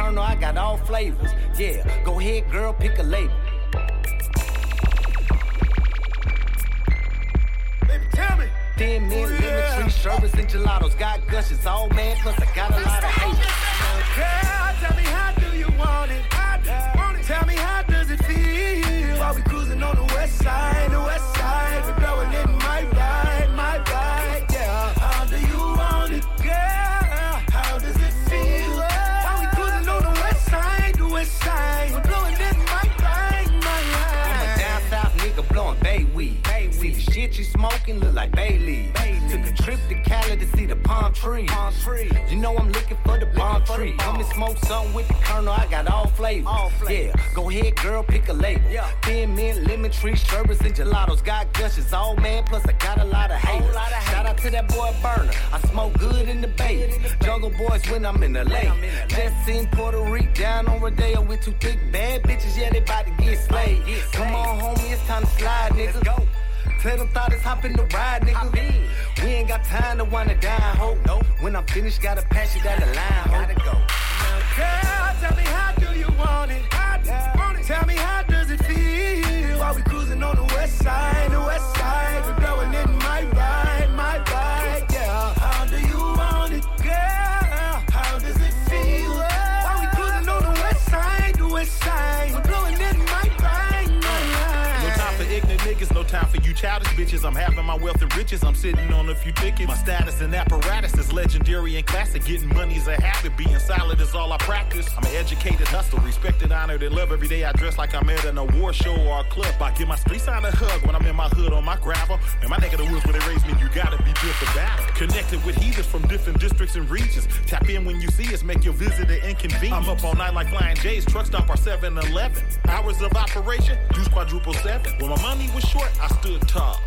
S28: colonel. I got all flavors. Yeah, go ahead, girl, pick a label.
S1: Baby, tell me.
S28: Thin mint, oh, lemon tree, sherbets and gelatos. Got gushes, all man, plus I got a lot of hate.
S29: Girl, tell me how do you want it? Tell me how does it feel? While we cruising on the west side,
S28: look like Bailey. Took a trip to Cali to see the palm trees. You know I'm looking for the palm tree. Come and smoke something with the colonel. I got all flavors. Yeah, go ahead, girl, pick a label. Yeah. Thin mint, lemon tree, sherbets and gelatos. Got gushes, all man. Plus I got a lot of haters. Shout out to that boy Berner. I smoke good in the bay. Jungle boys when I'm in the lake. Just seen Puerto Rico down on Rodeo with two thick bad bitches. Yeah, they to get slayed. Come on, homie, it's time to slide, nigga. Go. Tell them thought it's hop in the ride, nigga. We ain't got time to wanna die, ho. Nope. When I'm finished, gotta pass you down the line, ho. Gotta go.
S29: Girl, tell me how do you you
S30: childish bitches. I'm having my wealth and riches, I'm sitting on a few tickets. My status and apparatus is legendary and classic. Getting money is a habit, being solid is all I practice. I'm an educated hustler, respected, honored, and loved. Every day I dress like I'm at an award show or a club. I give my street sign a hug when I'm in my hood on my gravel. And my neck of the woods where they raised me, you gotta be built for battle. Connected with heathens from different districts and regions. Tap in when you see us, make your visit an inconvenience. I'm up all night like Flying J's, truck stop our 7 Eleven. Hours of operation, juice quadruple seven. When my money was short, I stood tall.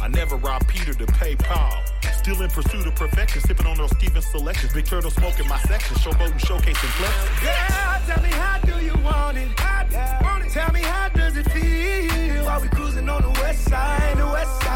S30: I never robbed Peter to pay Paul. Still in pursuit of perfection, sipping on those Steven selections. Big turtle smoking my section, showboating, showcasing flex.
S29: Girl, tell me how do you want it? Tell me how does it feel? While we cruising on the west side, the west side,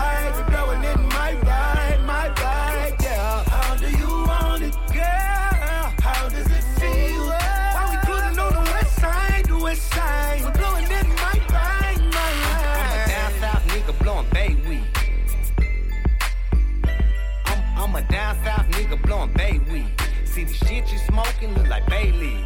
S28: nigga blowing bay weed. See the shit you smoking look like Bailey.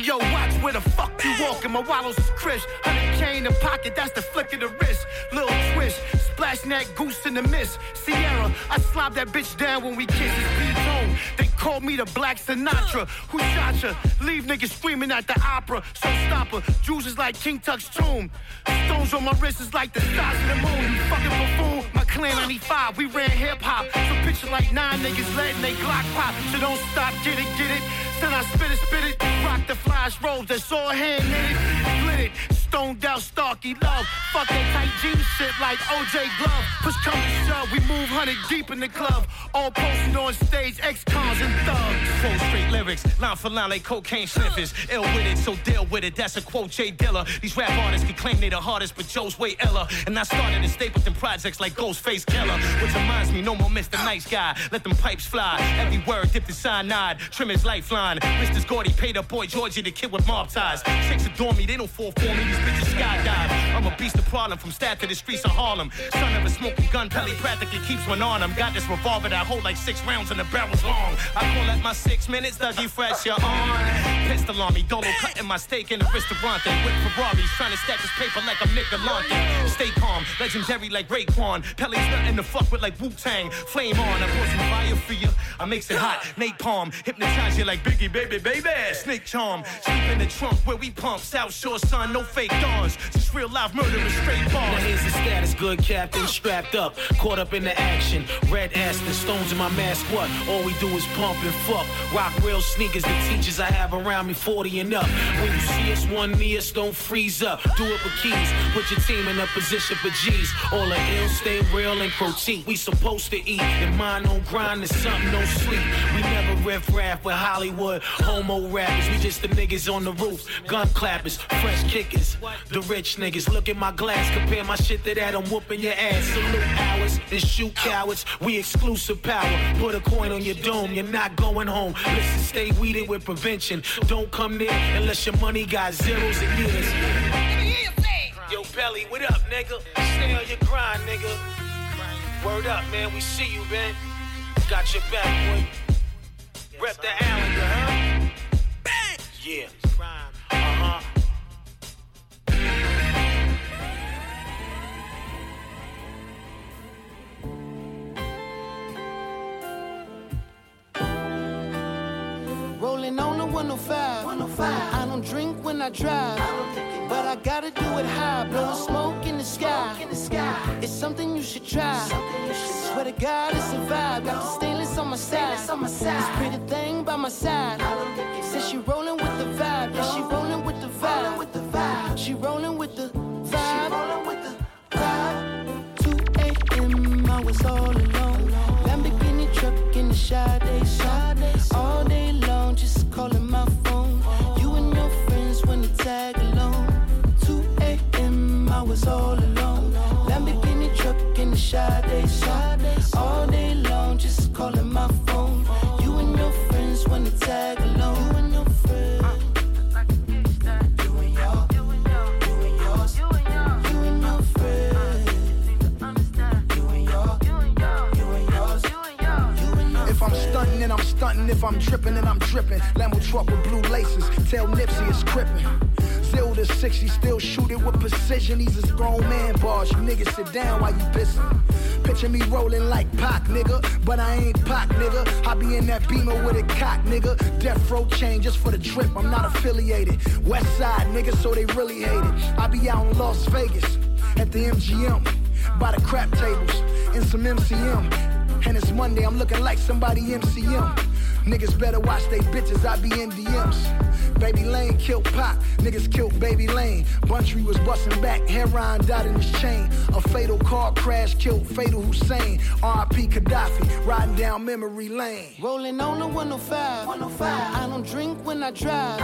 S29: Yo, watch where the fuck you walking. My wallows is crisp. Hundred K in the pocket, that's the flick of the wrist. Little twist, splash that goose in the mist. Sierra, I slob that bitch down when we kiss. It's They call me the Black Sinatra. Who shot ya? Leave niggas screaming at the opera. So stop her. Juice is like King Tut's tomb. Stones on my wrist is like the stars of the moon. Fucking buffoon. My clan 95, we ran hip hop. So picture like nine niggas letting they Glock pop. So don't stop, get it, get it. Then I spit it, spit it. Rock the flash rolls, that's all hand knitted. Split it. Stoned out, Starky love. Fuck that tight jeans shit like OJ Glove. Push come to shove, we move hundred deep in the club. All posted on stage, ex-cons and thugs.
S11: Full straight lyrics, line for line like cocaine sniffers. Ill with it, so deal with it. That's a quote, Jay Dilla. These rap artists can claim they the hardest, but Joe's way Ella. And I started in Stapleton projects like Ghostface Killah, which reminds me, no more Mr. Nice Guy. Let them pipes fly. Every word dipped in cyanide. Trim his lifeline. Mr. Gordy paid up boy Georgie, the kid with mob ties. Chicks adore me, they don't fall for me. These bitches skydive. I'm a beast of problem from Stafford to the streets of Harlem. Son of a smoking gun, Pelly practically keeps one on him. Got this revolver that hold like six rounds and the barrel's long. I call that my six minutes, Dougie Fresh, you're on. Pistol on me, Dolo cutting my steak in a restaurant. With Ferraris, trying to stack this paper like I'm. Stay calm, legendary like Raekwon. Pelly's nothing to fuck with like Wu Tang. Flame on, I pour some fire for you. I makes it hot, napalm. Hypnotize you like Biggie, baby, baby. Snake charm, sleep in the trunk where we pump. South Shore sun, no fake dawns. Just real life murder and straight
S31: Now
S11: bars.
S31: here's the status, good captain, strapped up, caught up in the action. Red ass Aston, stones in my mask, what? All we do is pump and fuck. Rock real sneakers, the teachers I have around me, 40 and up. When you see us, one knee us, don't freeze up. Do it with keys, put your team in a position for G's. All the ill, stay real and critique. We supposed to eat, and mine don't grind, and something don't sleep. We never riff raff with Hollywood, homo rappers. We just the niggas on the roof, gun clappers, fresh kickers. The rich niggas look at my glass, compare my shit to that, I'm whooping your ass. Salute ours and shoot cowards. We exclusive power. Put a coin on your dome, you're not going home. Listen, stay weeded with prevention. Don't come near unless your money got zeros and years. Yo, Belly, what up, nigga? Stay on your grind, nigga. Word up, man. We see you, man. Got your back, boy. Rep the alley, you heard? Bang! Yeah. Uh-huh.
S32: Rolling on the 105. 105. I don't drink when I drive. but I gotta do it high. Blowing smoke in the sky. In the sky. It's something you should try. Swear to God, it's a vibe. Got the stainless on my side. This pretty thing by my side. Says she rolling with the vibe. Yeah, she rolling with the vibe. She rolling with the vibe. Two a.m. I was all alone. Lamborghini truck in the Sade. All day long, just calling my phone. You and your friends tag along. 2 a.m. I was all alone. Lamborghini truck in the Sade. All day long, calling my
S33: if I'm dripping and I'm dripping. Lambo truck with blue laces, tell Nipsey it's crippin'. Zero to 60, still shoot it with precision. He's is grown man boss. You niggas sit down while you pissin'. Picture me rolling like Pac, nigga. But I ain't Pac, nigga. I be in that beamer with a cock, nigga. Death row chain just for the trip. I'm not affiliated. West side, nigga, so they really hate it. I be out in Las Vegas at the MGM by the crap tables in some MCM. And it's Monday, I'm looking like somebody MCM. Niggas better watch they bitches, I be in DMs. Baby Lane killed Pop, niggas killed Baby Lane. Buntry was busting back, heroin died in his chain. A fatal car crash killed Fatal Hussein. RIP Kadafi, riding down memory lane.
S32: Rolling on the 105. 105. I don't drink when I drive.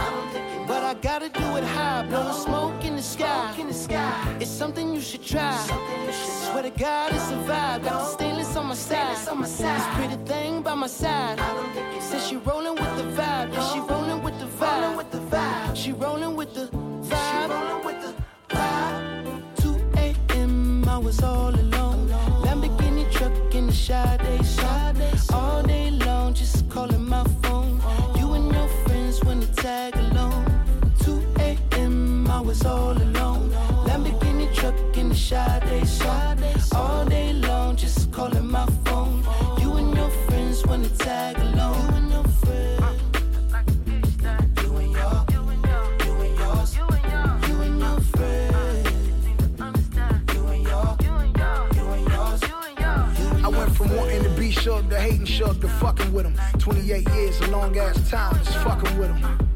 S32: but I gotta do it high. Blowing uh-huh. smoke in the sky. In the sky. It's something you should try. Swear to God, it's a vibe. Got the stainless on my side. This pretty thing by my side. Says she rolling with the vibe. Yeah, she rolling with the vibe. She rolling with the vibe. 2 a.m. I was all alone. Lamborghini truck in the Sade Sade. All day long, just calling my phone. Oh. You and your friends when you tag along. 2 a.m. I was all alone. Lamborghini truck in the Sade Sade. All day long, just calling my phone. You and your friends you tag along. You and your friends. You and your, you and your, you and yours. You and your friends. You and your, you and your, you and yours.
S33: I went from wanting to be Suge to hating Suge to fucking with him. 28 years, a long ass time, just fucking with him.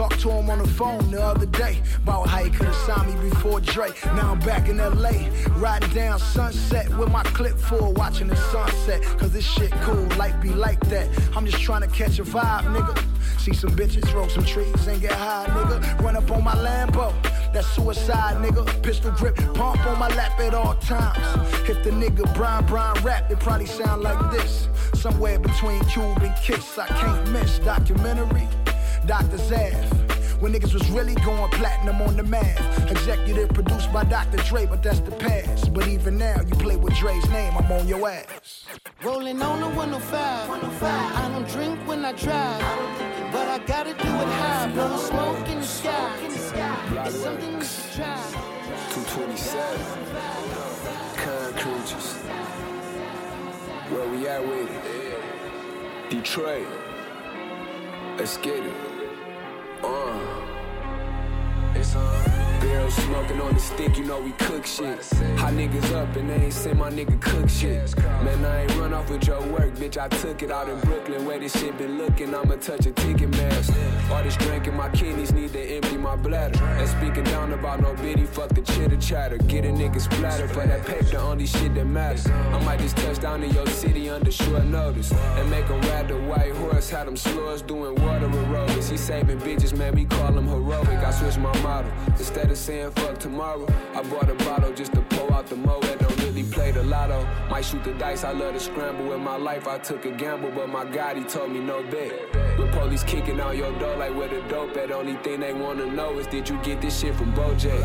S33: Talked to him on the phone the other day about how he could've signed me before Dre. Now I'm back in LA, riding down Sunset with my clip full, watching the sunset. Cause this shit cool, life be like that. I'm just trying to catch a vibe, nigga. See some bitches, roll some trees and get high, nigga. Run up on my Lambo, that's suicide, nigga. Pistol grip, pump on my lap at all times. If the nigga Brian Brian rap, it probably sound like this. Somewhere between Cube and Kiss, I can't miss documentary. Dr. Zav. When niggas was really going platinum on the math. Executive produced by Dr. Dre, but that's the past. But even now, you play with Dre's name, I'm on your ass.
S32: Rolling on the 105. 105. I don't drink when I drive. But I gotta do it high. Blowing smoke in the sky. It's something you should try.
S34: 227. Con creatures. Where we at with it? Detroit. Let's get it. Uh. It's on. Smoking on the stick, you know we cook shit. Hot niggas up and they ain't seen my nigga cook shit. Man, I ain't run off with your work, bitch. I took it out in Brooklyn where this shit been looking. I'ma touch a ticket mask. All this drinking, my kidneys need to empty my bladder. And speaking down about no biddy, fuck the chitter chatter. Get a nigga splatter for that paper, the only shit that matters. I might just touch down in your city under short notice. And make them ride the white horse, had them slurs doing water aerobics. He saving bitches, man, we call him heroic. I switch my model. Instead of saying fuck tomorrow. I bought a bottle just to pour out the mo. Play the lotto. Might shoot the dice, I love to scramble. In my life, I took a gamble, but my God, he told me no bet. With police kicking out your door like where the dope at. Only thing they wanna know is did you get this shit from Bojack?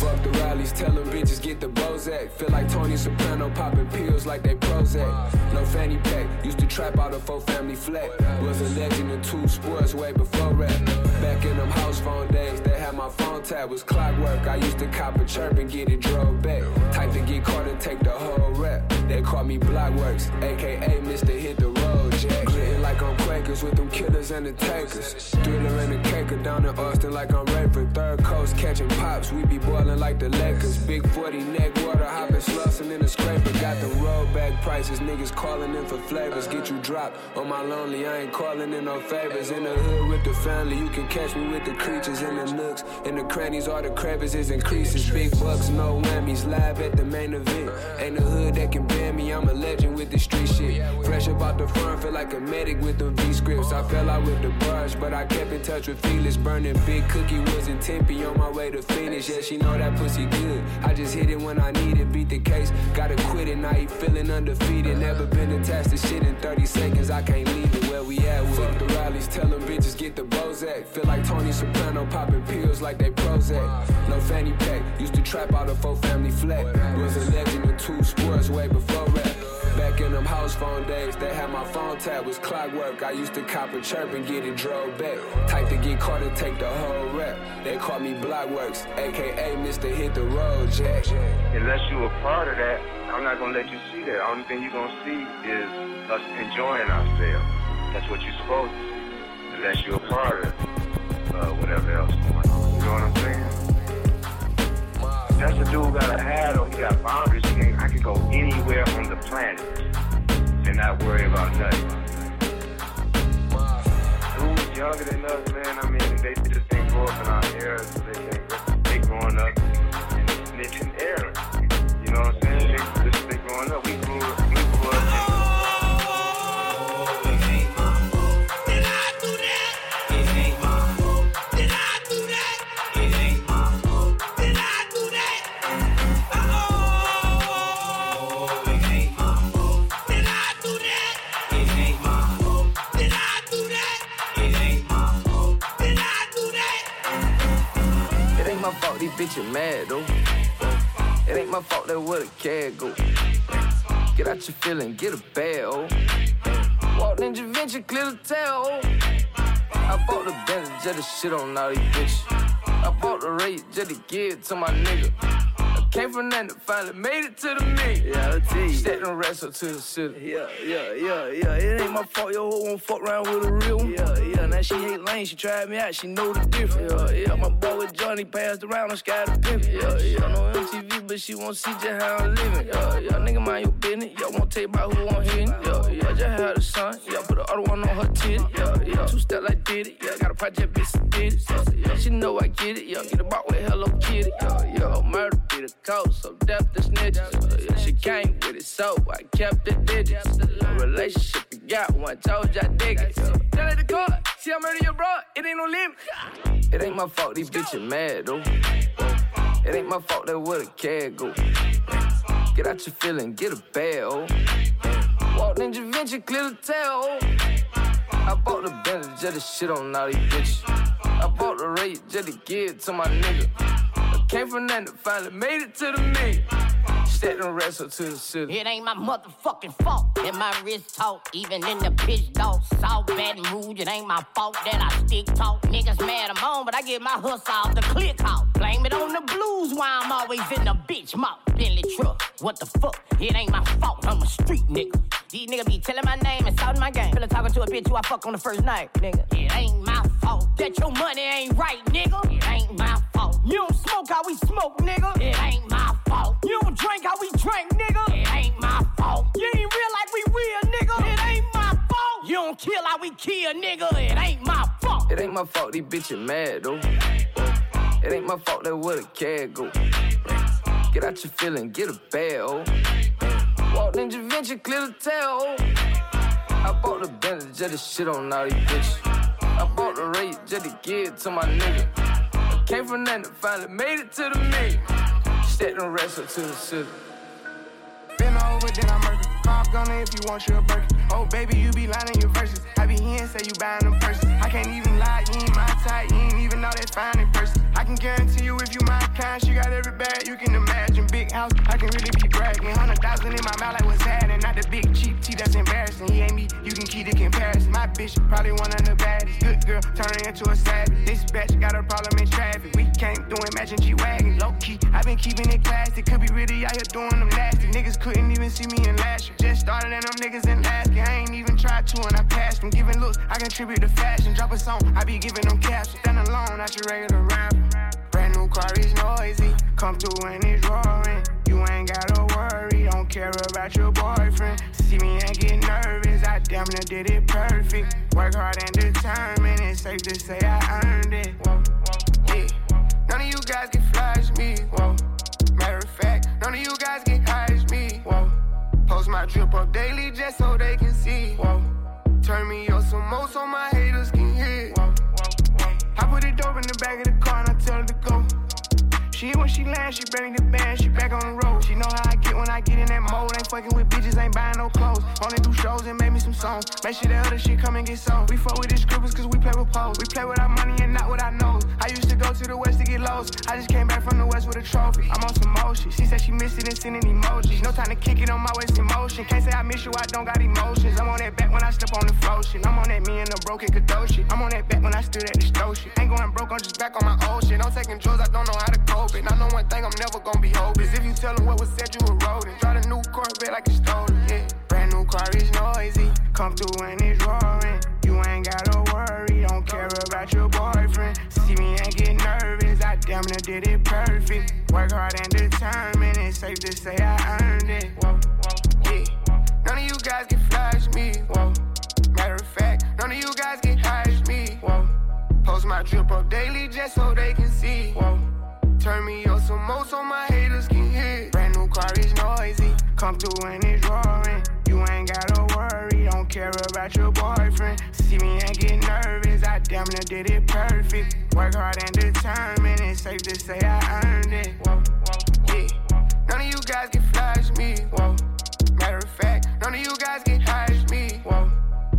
S34: Fuck the rallies, tell them bitches get the Bozak. Feel like Tony Soprano popping pills like they Prozac. No fanny pack, used to trap out a four family flat. Was a legend in two sports way before rap. Back in them house phone days, they had my phone tab was clockwork. I used to cop a chirp and get it drove back. Type to get caught and take the whole rap. They call me Blockworks, aka Mr. Hit the Road Jack. Like I'm Quakers with them killers and the takers. Thriller and the caker down in Austin like I'm Rayford. Third coast catching pops, we be boiling like the Lakers. Big 40 neck water, hopping slussing in the scraper. Got the road back prices, niggas calling in for flavors. Get you dropped on my lonely, I ain't calling in no favors. In the hood with the family, you can catch me with the creatures in the nooks. In the crannies, all the crevices increases. Big bucks, no whammies, live at the main event. Ain't a hood that can bend me, I'm a legend with the street shit. Fresh about the front, feel like a medic with them V scripts. I fell out with the brush, but I kept in touch with Felix. Burning big cookie was in Tempe on my way to finish. Yeah, she know that pussy good. I just hit it when I need it, beat the case. Gotta quit it, now he feeling undefeated. Never been attached to shit in 30 seconds, I can't leave it where we at with Fuck the rallies, tell them bitches get the Bozak. Feel like Tony Soprano popping pills like they Prozac. No fanny pack, used to trap out a four family flat. Was a legend in two sports way before rap. Back in them house phone days, they had my phone tab was clockwork. I used to cop a chirp and get it drove back. Type to get caught and take the whole rap. They call me Blockworks, aka Mr. Hit the Road Jack.
S35: Unless you a part of that, I'm not gonna let you see that. Only thing you're gonna see is us enjoying ourselves. That's what you're supposed to see. Unless you're a part of uh, whatever else going on. You know what I'm saying? That's a dude got a hat or he got boundaries. Can, I can go anywhere on the planet and not worry about nothing. Dudes younger than us, man, I mean, they just ain't grow up in our era, so they they growing up in the snitching era.
S36: Ain't my fault these bitches mad though. It ain't my fault that where the cat go. Get out your feeling, get a bag, oh. Walk Ninja Venture, clear the tail, oh. I bought the Bentley just to shit on all these bitches. I bought the rate just to give to my nigga. I came from nothing, finally made it to the me. Yeah, I'll tell you. Set them wrestle to the city.
S37: Yeah, yeah, yeah, yeah. It ain't my fault your hoe won't fuck around with a real one. Yeah. Now she hate lane, she tried me out, she know the difference. Yeah, yeah. My boy with Johnny passed around on Sky the Pimp. Yeah, yeah. No MTV, but she won't see just how I'm living. Yeah, yeah. Nigga mind your business. Y'all won't you about who I'm hitting. Yeah, yeah. Just had a son. Yeah, put the other one on her titty. Yeah, yeah. Two step like did it. Yeah, got a project bitch did it. Yeah, yeah. She know I get it. Yeah, get about with Hello Kitty. Yeah, yeah. Murder be the code, so death the snitches. Yeah, yeah. She came with it, so I kept the digits. A relationship we got one, told you I dig it. Yeah. Tell her the court, see I murder your bro, it ain't no limit.
S36: It ain't my fault these bitches mad though. It ain't my fault that where the cat go. Get out your feeling, get a bag, oh. Walk Ninja Venture, clear the tail. I bought the Bentley just to shit on all these bitches. I bought the rate just to give to my nigga. I came from nothing, finally made it to the me. Set wrestle to the city.
S38: It ain't my motherfucking fault that my wrist talk, even in the bitch dog. South Baton Rouge, it ain't my fault that I stick talk. Niggas mad I'm on, but I get my hustle off the click out. Blame it on the blues why I'm always in the bitch mouth. Bentley truck, what the fuck? It ain't my fault, I'm a street nigga. These niggas be telling my name and shouting my game. Feel talking to a bitch who I fuck on the first night, nigga. It ain't my fault that your money ain't right, nigga. It ain't my fault. You don't smoke how we smoke, nigga. It ain't my fault. You don't drink how we drink, nigga. It ain't my fault. You ain't real like we real, nigga. It ain't my fault. You don't kill how we kill, nigga. It ain't my fault.
S36: It ain't my fault these bitches mad though. It ain't my fault that where the cat go. Get out your feeling, get a bag, oh. Walk Ninja Venture, clear the tail. I bought the Bentley just to shit on all these bitches. I bought the rate just to give to my nigga.
S39: Came from nothing, finally made it to the million. Step the rest up to the city.
S40: Been over, then I murder. Pop gunner if you want your burger. Oh, baby, you be lying your verses. I be here and say you buying them purses. I can't even lie, you ain't my type. You ain't even I can guarantee you if you my kind, she got every bag you can imagine. Big house, I can really be bragging. Hundred thousand in my mouth, like what's happening? Not the big cheap tea that's embarrassing. He ain't me, you can keep the comparison. My bitch probably one of the baddest. Good girl, turning into a savage. This bitch got a problem in traffic. We can't do it, matching G wagon. Low key, I been keeping it classy. Could be really out here doing them nasty. Niggas couldn't even see me in last year. Just started and them niggas in last year. I ain't even tried to and I passed them. Giving looks, I contribute to fashion. Drop a song, I be giving them captions. Stand alone, not your regular rapper. Brand new car is noisy. Come through and it's roaring. You ain't gotta worry, don't care about your boyfriend. See me and get nervous, I damn near did it perfect. Work hard and determined, it's safe to say I earned it. Whoa, yeah. None of you guys can flash me. Whoa. Matter of fact, none of you guys can hide. Post my drip up daily just so they can see. Whoa. Turn me up some more so my haters can hear. Whoa. I put it dope in the back of the She when she lands, she bring the band, she back on the road. She know how I get when I get in that mode. Ain't fucking with bitches, ain't buying no clothes. Only do shows and make me some songs. Make sure the other shit come and get sold. We fuck with these scribbles cause we play with pose. We play with our money and not with our nose. I used to go to the west to get lost. I just came back from the west with a trophy. I'm on some motion. She said she missed it and sending emojis. No time to kick it on my waist in motion. Can't say I miss you, I don't got emotions. I'm on that back when I step on the flow shit. I'm on that me and the broken Kadoshi. I'm on that back when I stood at the stove shit. Ain't going broke, I'm just back on my old shit. I'm taking drugs, I don't know how to cope it. I know one thing, I'm never gonna be hopeless. If you tell them what was said, you were rodent. Drive a new Corvette like it's stolen, yeah. Brand new car is noisy. Come through and it's roaring. You ain't gotta worry, don't care about your boyfriend. See me and get nervous, I damn near did it perfect. Work hard and determined, it's safe to say I earned it. Whoa, yeah. None of you guys can flash me, whoa. Matter of fact, none of you guys can hide me, whoa. Post my drip up daily just so they can see, whoa. Turn me up some more so my haters can hear. Brand new car is noisy. Come through and it's roaring. You ain't gotta worry, don't care about your boyfriend. See me and get nervous, I damn near did it perfect. Work hard and determined, it's safe to say I earned it. Whoa, yeah. None of you guys can flash me. Whoa. Matter of fact, none of you guys can hide me. Whoa.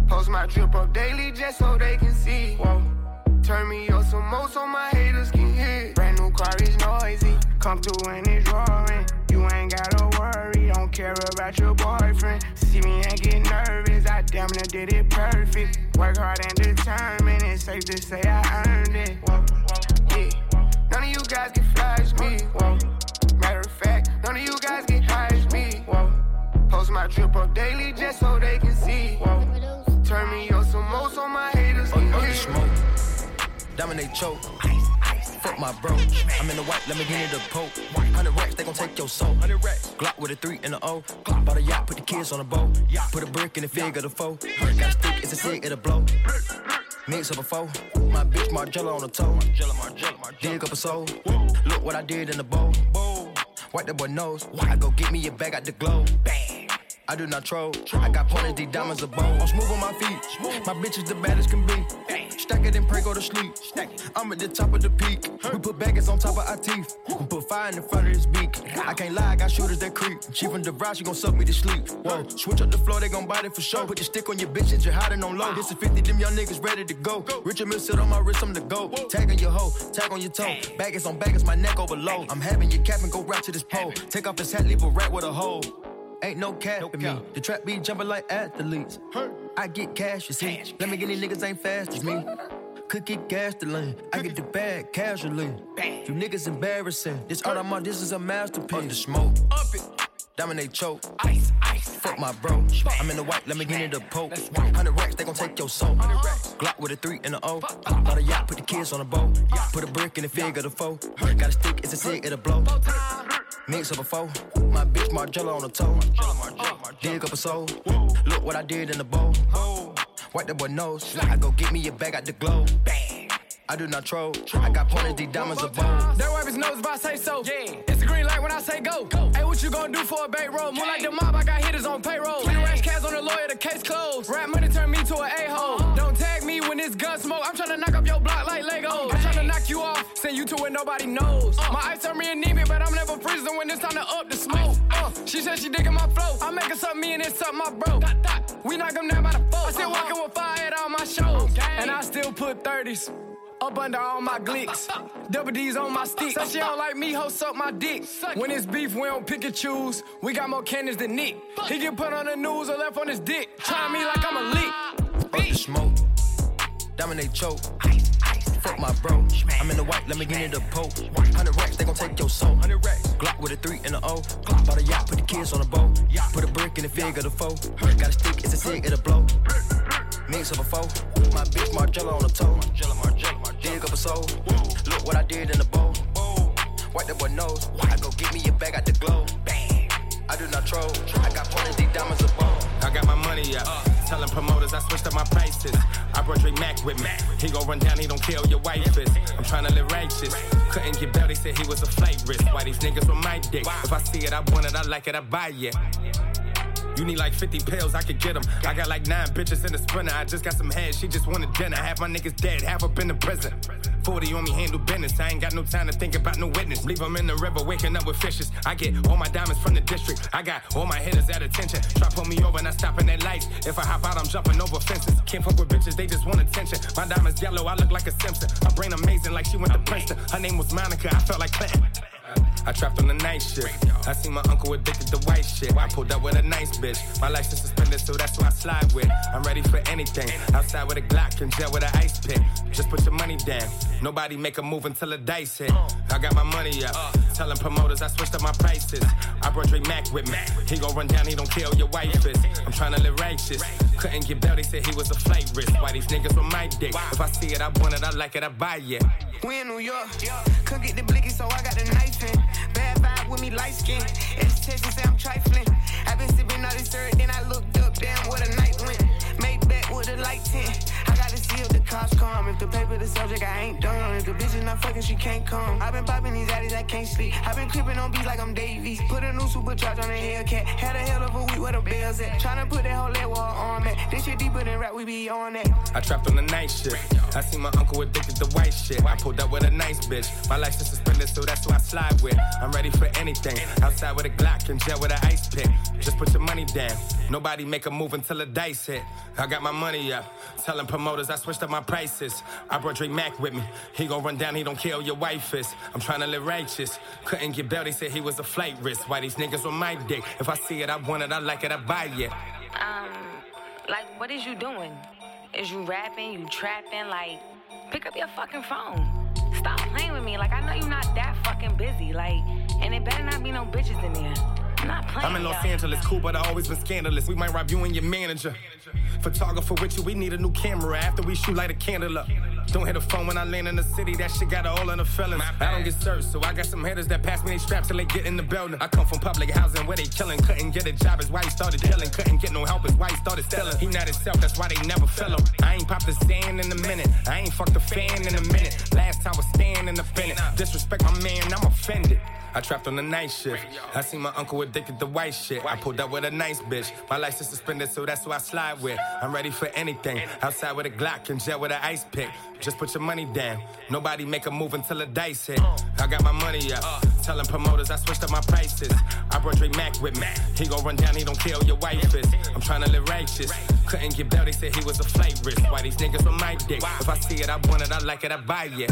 S40: Post my drip up daily just so they can see. Whoa. Turn me up some more so my haters can hear. Brand new car. Come through and it's roaring. You ain't gotta worry, don't care about your boyfriend. See me and get nervous, I damn near did it perfect. Work hard and determined, it's safe to say I earned it. Whoa, yeah. None of you guys can flash me. Whoa. Matter of fact, none of you guys can hide me. Whoa. Post my drip up daily just so they can see. Whoa. Turn me up some more so my haters can hear.
S11: smoke. Dominate choke. Fuck my bro. I'm in the white, let me get in the poke. 100 racks, they gon' take your soul. 100 racks. Glock with a 3 and a O. Bought a yacht, put the kids on a boat. Put a brick in the fig of the foe. Got a stick, it's a stick, it'll blow. Mix up a foe. My bitch Margiela on the toe. Dig up a soul. Look what I did in the bowl. Wipe that boy nose. I go get me a bag out the glow. Bang. I do not troll. I got pointed, these diamonds are bold. I'm smooth on my feet. My bitch is the baddest can be. Stack it and pray, go to sleep. I'm at the top of the peak. We put baggage on top of our teeth. We put fire in the front of his beak. I can't lie, I got shooters that creep. She from the ride, she gon' suck me to sleep. Whoa, switch up the floor, they gon' bite it for sure. Put the stick on your bitch and you're hiding on low. This is 50, them young niggas ready to go. Richard Mille sit on my wrist, I'm the go. Tag on your hoe, tag on your toe. Baggage on baggage, my neck over low. I'm having your cap and go right to this pole. Take off his hat, leave a rat with a hole. Ain't no cap in me. The trap be jumping like athletes. I get cash, you see. Let me get these niggas ain't fast as me. Could get gasoline. I get the bag casually. You niggas embarrassing. This art I'm on, this is a masterpiece. The smoke. Up it. Dominate choke. Ice, ice. Fuck my bro. I'm in the white, let me get in the poke. 100 racks, they gon' take your soul. Glock with a 3 and a O. Bought a yacht, put the kids on a boat. Put a brick in the fig of the foe. Got a stick, it's a stick, it'll blow. Mix up a foe. My bitch Margiela on the toe. Dig up a soul. Look what I did in the bowl. Wipe that boy nose. I go get me a bag out the glow. Bang. I do not troll. I got pointed, these diamonds are bold.
S41: That wipe his nose if I say so. Yeah. It's the green light when I say go. go. Hey, what you gonna do for a bait roll? More like the mob, I got hitters on payroll. Three rash cats on the lawyer, the case closed. Rap money turn me to an a-hole. Don't tag it's gun smoke. I'm tryna knock up your block like Lego. I'm tryna knock you off, send you to where nobody knows. My eyes turn me anemic, but I'm never freezing when it's time to up the smoke. Uh, she said she digging my flow. I make her something me and it's something my bro. We knock them down by the four. I still walking with fire at all my shows. And I still put 30s. Up under all my glicks. <laughs> Double D's on my stick. Said she don't like me, ho, suck my dick. When it's beef, we don't pick and choose. We got more cannons than Nick. He get put on the news or left on his dick. Try me like I'm a leak.
S11: Up the smoke, dominate choke. Fuck my bro. I'm in the white, let me get in the poke. 100 racks, they gon' take your soul. 100 racks. Glock with a 3 and a O. Bought a yacht, put the kids on a boat. Put a brick in the fig of the foe. Got a stick, it's a cig, it'll blow. Mix of a foe. My bitch Margiela on the toe. Dig up a soul. Look what I did in the bowl. Wipe that boy nose. I go get me a bag out the glow. I do not troll. I got pointed deep diamonds a bowl.
S42: I got my money up. Telling promoters I switched up my prices. I brought Drake Mac with me. He gon' run down, he don't who your wife. I'm tryna live righteous. Couldn't get bail, they said he was a flight risk. Why these niggas with my dick? If I see it, I want it, I like it, I buy it. You need like 50 pills, I could get them. I got like nine bitches in the sprinter. I just got some head, she just wanted dinner. Half my niggas dead, half up in the prison. 40 on me, handle business. I ain't got no time to think about no witness. Leave them in the river, waking up with fishes. I get all my diamonds from the district. I got all my hitters at attention. Try pull me over I stopping at lights. If I hop out, I'm jumping over fences. Can't fuck with bitches, they just want attention. My diamonds yellow, I look like a Simpson. My brain amazing, like she went to Princeton. Her name was Monica, I felt like Clinton. I trapped on the night shift. I see my uncle addicted to white shit. I pulled up with a nice bitch. My license suspended, so that's who I slide with. I'm ready for anything. Outside with a Glock and jail with an ice pick. Just put your money down. Nobody make a move until the dice hit. I got my money up. Telling promoters I switched up my prices. I brought Drake Mac with me. He gon' run down, he don't who your wife. I'm tryna live righteous. Couldn't get bail, they said he was a flight risk. Why these niggas with my dick? If I see it, I want it, I like it, I buy it.
S40: We in New York. Couldn't get the blicky, so I got the knife in. Bad vibe with me, light skin. It's Texas, say I'm trifling. i been sipping all this syrup, then I looked up, damn, what a night went. Make back with a light tint. Cops come. If the paper the subject, I ain't done. If the bitch is not fucking, she can't come. i been popping these addies, I can't sleep. i been creeping on beats like I'm Davies. Put a new supercharge on the Hellcat. Had a hell of a week where the bells at. Tryna put that whole leg where her arm. This shit deeper than rap, we be on that.
S42: I trapped on the night shift. I see my uncle addicted to white shit. I pulled up with a nice bitch. My license suspended, so that's who I slide with. I'm ready for anything. Outside with a Glock and jail with an ice pick. Just put your money down. Nobody make a move until the dice hit. I got my money up. Telling promoters I switched up my prices. I brought Drake Mac with me. He gon' run down, he don't care who your wife is. I'm tryna live righteous. Couldn't get bail, they said he was a flight risk. Why these niggas on my dick? If I see it, I want it, I like it, I buy it.
S7: Um, like, what is you doing? Is you rapping? You trapping? Like, pick up your fucking phone. Stop playing with me. Like, I know you're not that fucking busy. Like, and it better not be no bitches in there. I'm not playing.
S42: I'm in Los. Angeles, cool, but I always been scandalous. We might rob you and your manager. Photographer with you, we need a new camera after we shoot, light a candle up. Don't hit a phone when I land in the city, that shit got all in the feelings. I don't get served, so I got some haters that pass me they straps till they get in the building. I come from public housing where they killing, couldn't get a job, is why he started killing. Couldn't get no help, is why he started stealing. He not himself, that's why they never feel him. I ain't popped the stand in a minute, I ain't fucked the fan in a minute. Last time was stand in the pennant. Disrespect my man, I'm offended. I trapped on the night shift. I see my uncle addicted to white shit. I pulled up with a nice bitch. My license suspended, so that's who I slide with. I'm ready for anything. Outside with a Glock and jet with an ice pick. Just put your money down. Nobody make a move until the dice hit. I got my money up. Telling promoters I switched up my prices. I brought Drake Mac with me. He gon' run down, he don't care your wife. I'm tryna live righteous. Couldn't get bail, they said he was a flight risk. Why these niggas on my dick? If I see it, I want it, I like it, I buy it.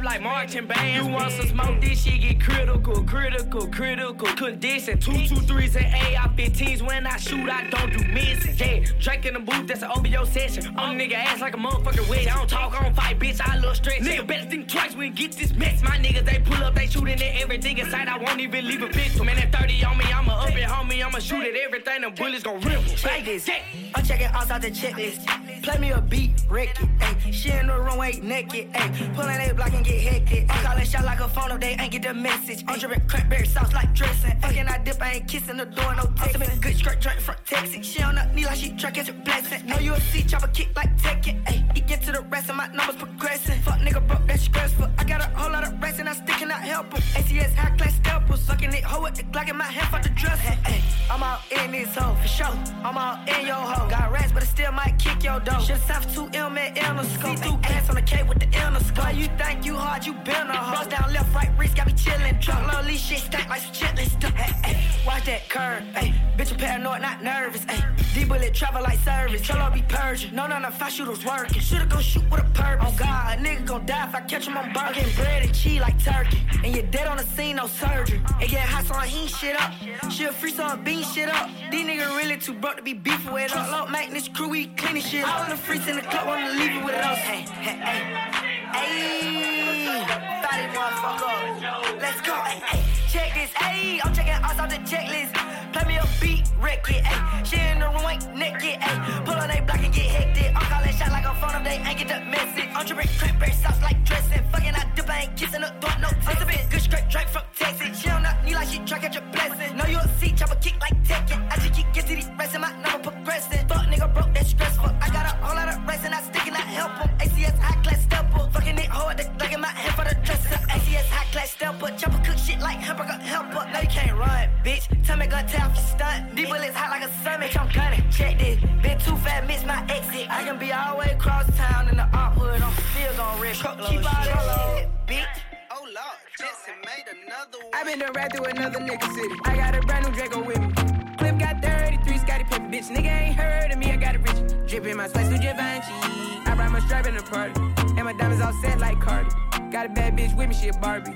S13: step like marching bands. You want some smoke? This shit get critical, critical, critical condition. Two, two, threes and AR-15s. When I shoot, I don't do misses. Yeah, Drake in the booth, that's an OBO session. I'm nigga ass like a motherfucker wedge. I don't talk, I don't fight, bitch. I love stretch. Nigga better think twice when get this mess. My niggas they pull up, they shooting at everything in sight. I won't even leave a victim. Man, that 30 on me, I'ma up it, homie. I'ma shoot at everything. The bullets gon' rip.
S12: Check this. I'm checking off the checklist. Play me a beat, wreck it. Ayy, she in the room, ain't naked. Ayy, pull on they block and get hectic. I'm calling shot like a phone, they ain't get the message. I'm dripping cranberry sauce like dressing. Fucking I dip, I ain't kissing the door, no texting. I'm good skirt, drink from Texas. She on her knee like she catch a blessing. Know you a C chopper kick like Tekken. Ayy, he get to the rest of my numbers progressing. Fuck nigga broke, that's stressful. I got a whole lot of rest and I still cannot help him. ACS high class steppers. Sucking it, hoe with the Glock in my hand for the dresser. Ayy, I'm all in this hoe for sure. I'm all in your hoe. Got rats, but I still might kick your door. Shit soft 2 M and in the scope. See through ass on the K with the inner scope. Why you think you hard, you been a hoe. Down left, right, wrist, got me chillin'. Truck low, leash shit stack like some. Hey, hey, watch that curve. Hey, bitch, I'm paranoid, not nervous. Hey, D bullet travel like service. Cholo be purging. No, no, no, five shooters working. Shoulda go shoot with a purpose. Oh God, a nigga gon' die if I catch him on burger. Getting bread and cheese like turkey. And you're dead on the scene, no surgery. It get hot, so I heat shit up. She'll free so I bean shit up. These niggas really too broke to be beefing with us. Low maintenance crew, we cleaning shit. All in the freaks in the club, wanna leave it with us. Hey, hey, hey. Let's go. Check this, ayy. I'm checking us off the checklist. Play me a beat, wreck it, ayy. She in the room, ain't naked, ayy. Pull on they block and get hectic. I'm calling shot like a phone up, they ain't get the message. I'm dripping cranberry sauce like dressing. Fucking out dip, I ain't kissing the door, no text. bit good straight drink from Texas. She on her knee like she try catch a blessing. Know you a C chopper kick like Tekken. I just keep get to these rest my number progressing. Fuck nigga broke, that's stressful. I got a whole lot of rest and I stick and I help 'em. ACS high class stepper. Fucking it hard, like in my hand for the dresser. ACS high class stepper. Chopper cook shit like hamburger helper. No, you can't run, bitch. Tell me gun tell if you stunt. These bullets hot like a sun, bitch. I'm gunning. Check this. Been too fat, miss my exit. I can be all the way across town in the op hood. I'm still gon' rip. Keep all that shit, bitch.
S43: Oh Lord, Jesse made another one.
S44: I been done right through another nigga city. I got a brand new Draco with me. Clip got 33, Scotty Pippen, bitch. Nigga ain't heard of me, I got it rich. Drippin' my spice with Givenchy. I brought my strap in the party. And my diamonds all set like Cardi. Got a bad bitch with me, she a Barbie.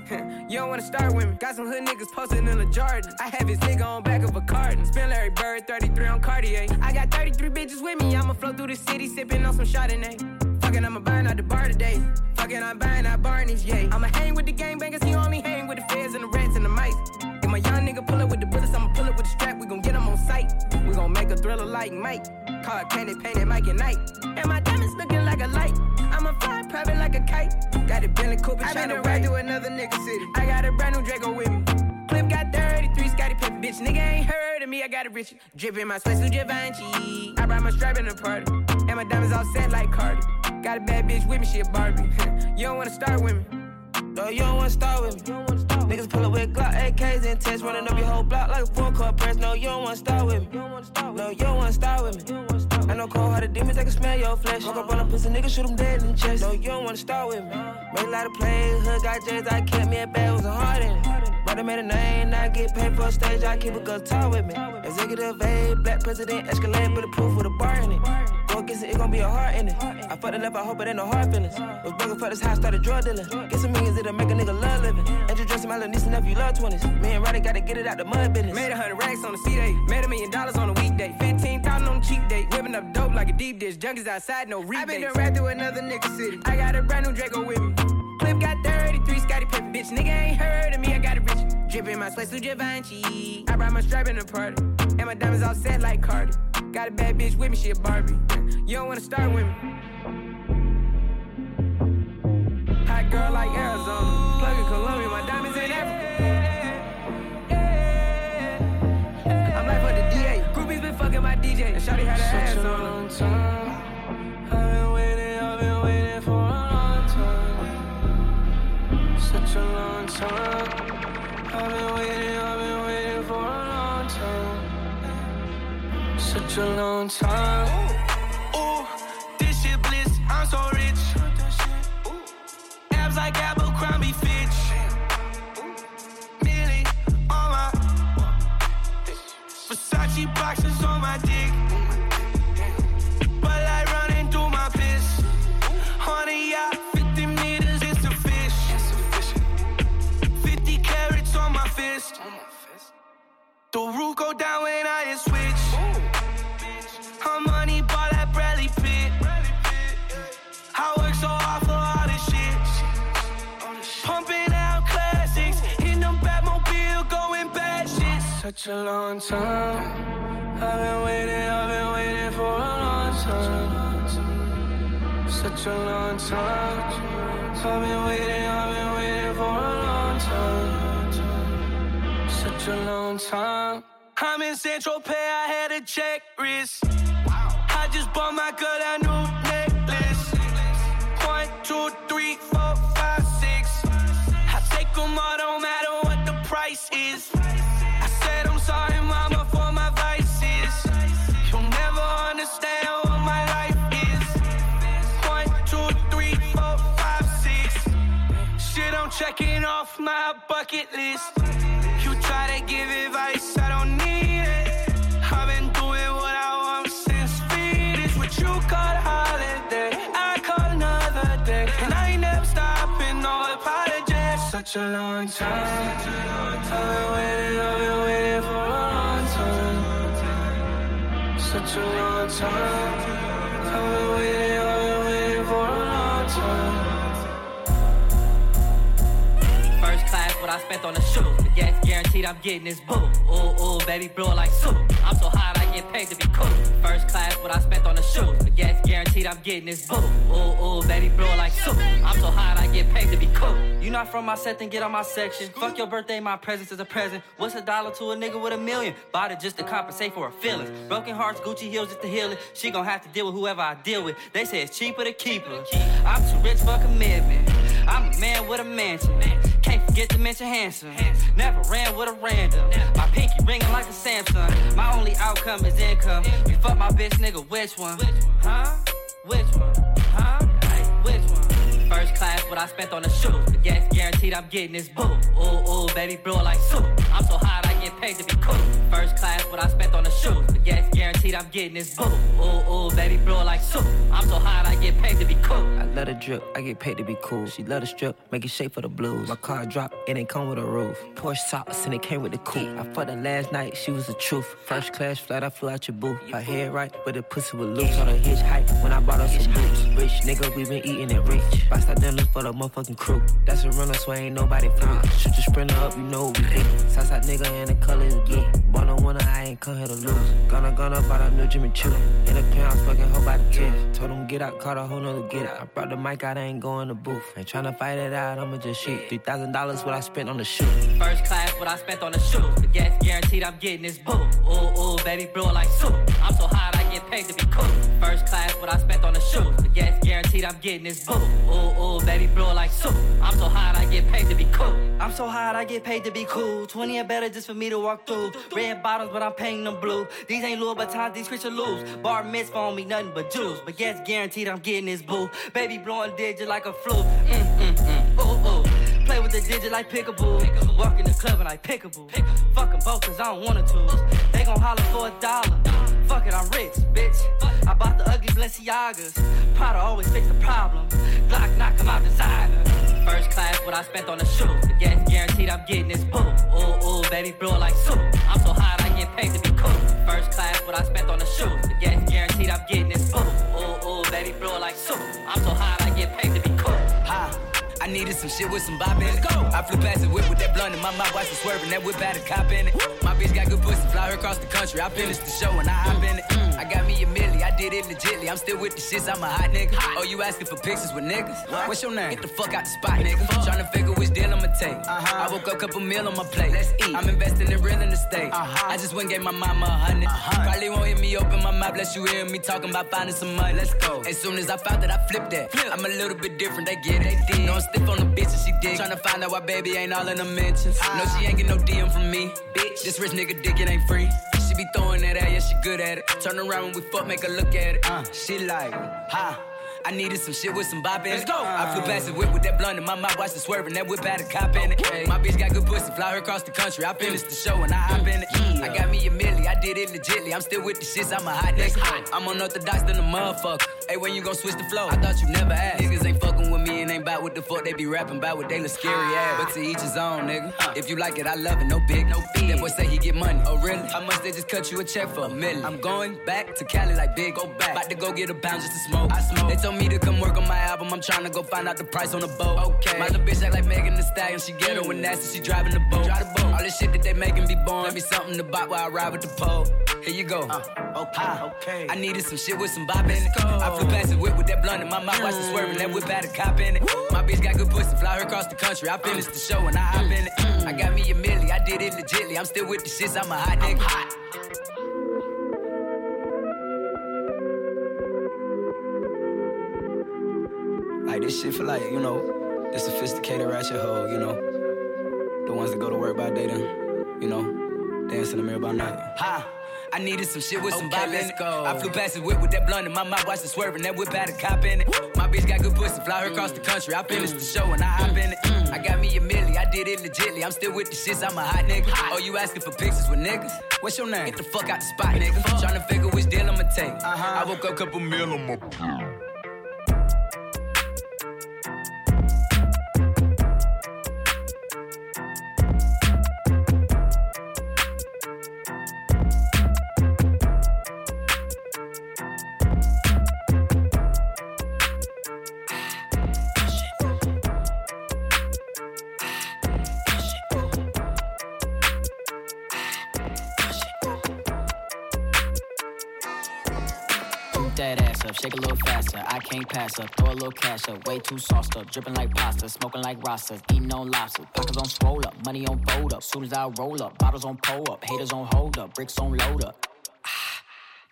S44: you don't wanna start with me. Got some hood niggas posting in the Jordan. I have his nigga on back of a carton. Spin Larry Bird, 33 on Cartier. I got 33 bitches with me. I'ma flow through the city, sippin' on some Chardonnay. Fucking, I'ma buying out the bar today. Fucking, I'm buying out Barney's, yeah. I'ma hang with the gangbangers, he only hang with the feds and the rats and the mice. If my young nigga pull up with the bullets, I'ma pull up with the strap. We gon' get him on sight. We gon' make a thriller like Mike. Card candy painted Mike at night. And my diamonds looking like a light. I'ma fly private like a kite. Got it Bentley Cooper, I been done ride through another nigga city. I got a brand new Draco with me. Clip got 33, Scotty Pippen, bitch. Nigga ain't heard of me, I got a rich. Drip in my sweat, suit Givenchy. I brought my strap in the party. And my diamonds all set like Cardi. Got a bad bitch with me, she a Barbie. <laughs> you don't wanna start with me.
S13: No, you don't wanna start with me. Niggas pull up with Glock AKs and tests, running up your whole block like a full court press. No, you don't wanna start with me. No, you don't wanna start with me. I know cold hearted demons, they can smell your flesh. Walk up on a pussy nigga, shoot him dead in the chest. No, you don't wanna start with me. Made a lot of plays, hood got J's, I kept me a bag, was a heart in it. But I made a name, now I get paid for a stage, I keep a good talk with me. Executive A, black president, Escalade, bulletproof with a bar in it. Go against it, it gon' be a heart in it. I fucked it up, I hope it ain't no hard feelings. Was bugging for this high, started drug dealing. Get some millions, it'll make a nigga love living. Andrew dressing my little niece and nephew love 20s. Me and Roddy gotta get it out the mud business.
S44: Made a hundred racks on the C day. Made a million dollars on a weekday. Fifteen thousand on a cheap date. Whipping up dope like a deep dish. Junkies outside, no rebates. I been done right through another nigga city. I got a brand new Draco with me. Clip got 33, Scotty Pippen, bitch. Nigga ain't heard of me, I got a rich. Drip in my sweat, suit Givenchy. I brought my strap in the party. And my diamonds all set like Cardi. Got a bad bitch with me, she a Barbie. You don't wanna start with me. Hot girl like Arizona. Plug in Colombia, my diamonds in Africa. I'm like for the DA. Groupies been fucking my DJ. And Shawty had her ass on her.
S13: Time. I've been waiting, I've been waiting for a long time. Such a long time.
S41: Ooh, this shit bliss, I'm so rich. Abs like Abercrombie Fitch. Millie on my Versace boxes on my dick. The roof go down when I hit switch. I'm money ball at Bradley Pitt. I work so hard for all this shit. Pumping out classics in the Batmobile, going bad shit.
S13: Such a long time. I've been waiting, I've been waiting for a long time. Such a long time. I've been waiting, I've been waiting for a long time. Such a long time.
S41: I'm in Central Pay, I had a check wrist. I just bought my girl a new necklace. One, two, three, four, five, six. I take 'em all, don't matter what the price is. I said I'm sorry, mama, for my vices. You'll never understand what my life is. One, two, three, four, five, six. Shit, I'm checking off my bucket list. To give advice, I don't need it. I've been doing what I want since is what you call holiday. I call another day, and I ain't never stopping, no apologies.
S13: Such a long time. I've been waiting, I've been waiting for a long time. Such a long time. I've been waiting, I've been waiting for a long time.
S45: First class, what I spent on the shoes. Guaranteed I'm getting this boo. Ooh, ooh, baby, blow it like soup. I'm so hot, I get paid to be cool. First class, what I spent on the shoes. The gas guaranteed I'm getting this boo. Ooh, ooh, baby, blow it like soup. I'm so hot, I get paid to be cool. You not from my set, then get on my section. Fuck your birthday, my presence is a present. What's a dollar to a nigga with a million? Bought it just to compensate for her feelings. Broken hearts, Gucci heels just to heal it. She gon' have to deal with whoever I deal with. They say it's cheaper to keep her. I'm too rich for commitment. I'm a man with a mansion. Can't forget to mention handsome. Never ran with a random. My pinky ringing like a Samsung. My only outcome is income. You fuck my bitch, nigga, which one? Huh? Which one? Huh? Which one? First class, what I spent on the shoes. The gas guaranteed I'm getting this boo. Ooh, ooh, baby, blow it like soup. I'm so hot, I get paid to be cool. First class, what I spent on the shoes. The gas guaranteed I'm getting this boo. Ooh, ooh, baby, blow it like soup. I'm so hot, I get paid to be cool.
S13: I love the drip, I get paid to be cool. She love the strip, make it shape for the blues. My car drop, it ain't come with a roof. Porsche socks and it came with the coupe. I fucked her last night, she was the truth. First class flight, I flew out your booth. Her head right, but the pussy was loose. On a hitch height when I bought her some boots. Rich nigga, we been eating it rich. Buy stop dinners for the motherfucking crew. That's a runner, so ain't nobody through. Shoot your sprinter up, you know what we do. Southside nigga and the color is blue. Born on winner, I ain't come here to lose. Gonna, gonna, but
S26: up, new Jimmy Choo. In the penthouse, fucking hoe by the tooth. Told him get out, caught a whole nother get out. I brought the mic out, I ain't going to booth. Ain't tryna fight it out, I'ma just shoot. $3,000 what I spent on the shoe.
S45: First class, what I spent on the shoes. The gas guaranteed, I'm getting this boo. Ooh, ooh, baby, blow like soup. I'm so hot, I get paid to be cool. First class, what I spent on the shoes. The gas guaranteed, I'm getting this boo. Ooh, ooh, baby, blow like soup. I'm so hot, I get paid to be cool. I'm so hot, I get paid to be cool. 20 and better just for me to walk through. Red bottoms, but I'm painting them blue. These ain't Louis Vuittons, these Christian lose. Bar mitzvah on me, nothing but juice. But gas guaranteed, I'm getting this boo. Baby, blowing digit like a flu. Mm, mm, mm. Ooh, ooh. Play with the digit like pickaboo. Walk in the club and like pickaboo. Fuck 'em both cause I don't wanna choose. They gon' holler for a dollar. Fuck it, I'm rich, bitch. I bought the ugly Balenciagas. Prada always fix the problem. Glock knock 'em out designer. First class, what I spent on the shoes. The gas guaranteed, I'm getting this boo. Ooh, ooh, baby, blow like soup. I'm so hot, I get paid to be cool. First class, what I spent on the shoes. The gas guaranteed, I'm getting this boo. Ooh, ooh, baby, blow like soup. I'm so hot, I get paid to be.
S46: I needed some shit with some bop in it. Go. I flew past the whip with that blunt in my mouth, watched it swerving. That whip had a cop in it. My bitch got good pussy, fly her across the country. I finished the show and I hop in it. I got me a milli, I did it legitly. I'm still with the shits, I'm a hot nigga. Oh, you asking for pictures with niggas? What's your name? Get the fuck out the spot, nigga. Tryna figure which deal I'ma take. Uh-huh. I woke up, couple meal on my plate. Let's eat. I'm investing in real estate. I just went and gave my mama a 100 uh-huh. Probably won't hear me open my mouth, bless you hear me talking about finding some money. Let's go. As soon as I found that, I flipped that. I'm a little bit different, they get it. They did. No, stiff on the bitch and she dig. Tryna find out why baby ain't all in the mentions. No, she ain't get no DM from me. Bitch, this rich nigga dick, it ain't free. She be throwing that at, yeah, she good at it. Turn around when we fuck, make her look at it. Uh, she like, ha. I needed some shit with some bop in it. Let's go. I flew past the whip with that blunt in my mouth, watched it swerving. That whip had a cop in it. My bitch got good pussy, fly her across the country. I finished the show and I hop in it. I got me a milli, I did it legitly. I'm still with the shits, I'm a hot nigga. I'm unorthodox than a motherfucker. Hey, when you gon' switch the flow? I thought you never asked. Niggas ain't fucking and ain't bout what the fuck they be rapping about what they look scary ass. But to each his own, nigga. If you like it, I love it. No big, no big. That boy say he get money. Oh really? How much they just cut you a check for a million? I'm going back to Cali like big. Go back. About to go get a pound just to smoke. I smoke. They told me to come work on my album. I'm trying to go find out the price on the boat. Okay. My little bitch act like Megan Thee Stallion. She ghetto and mm. nasty. She driving the boat. Drive the boat. All this shit that they making be born. Let me something to buy while I ride with the pole. Here you go. Uh, okay, okay. I needed some shit with some bop in it. I flew past the whip with that blunt in my mouth, watched it mm. swerving. That whip had a cop in it. My bitch got good pussy, fly her across the country. I finished the show and I hop in it. I got me a milli, I did it legitly. I'm still with the shits, I'm a hot nigga. Like this shit for like, you know, the sophisticated ratchet hoe, you know. The ones that go to work by day then, you know, dance in the mirror by night. Ha! I needed some shit with some bop in it. I flew past the whip with that blunt in my mouth, watched it swerving. That whip had a cop in it. My bitch got good pussy, fly her across the country. I finished the show and I hop in it. Mm, mm. I got me a milli, I did it legitly. I'm still with the shits, I'm a hot nigga. Oh, you asking for pictures with niggas? What's your name? Get the fuck out the spot, nigga. to figure which deal I'ma take. Uh-huh. I woke up, couple meal on my
S47: pass up, throw a little cash up. Way too sauced up, dripping like pasta, smoking like Rasta, eating on lobster. Pockets on swole up, money on fold up. Soon as I roll up, bottles on pull up, haters on hold up, bricks on load up.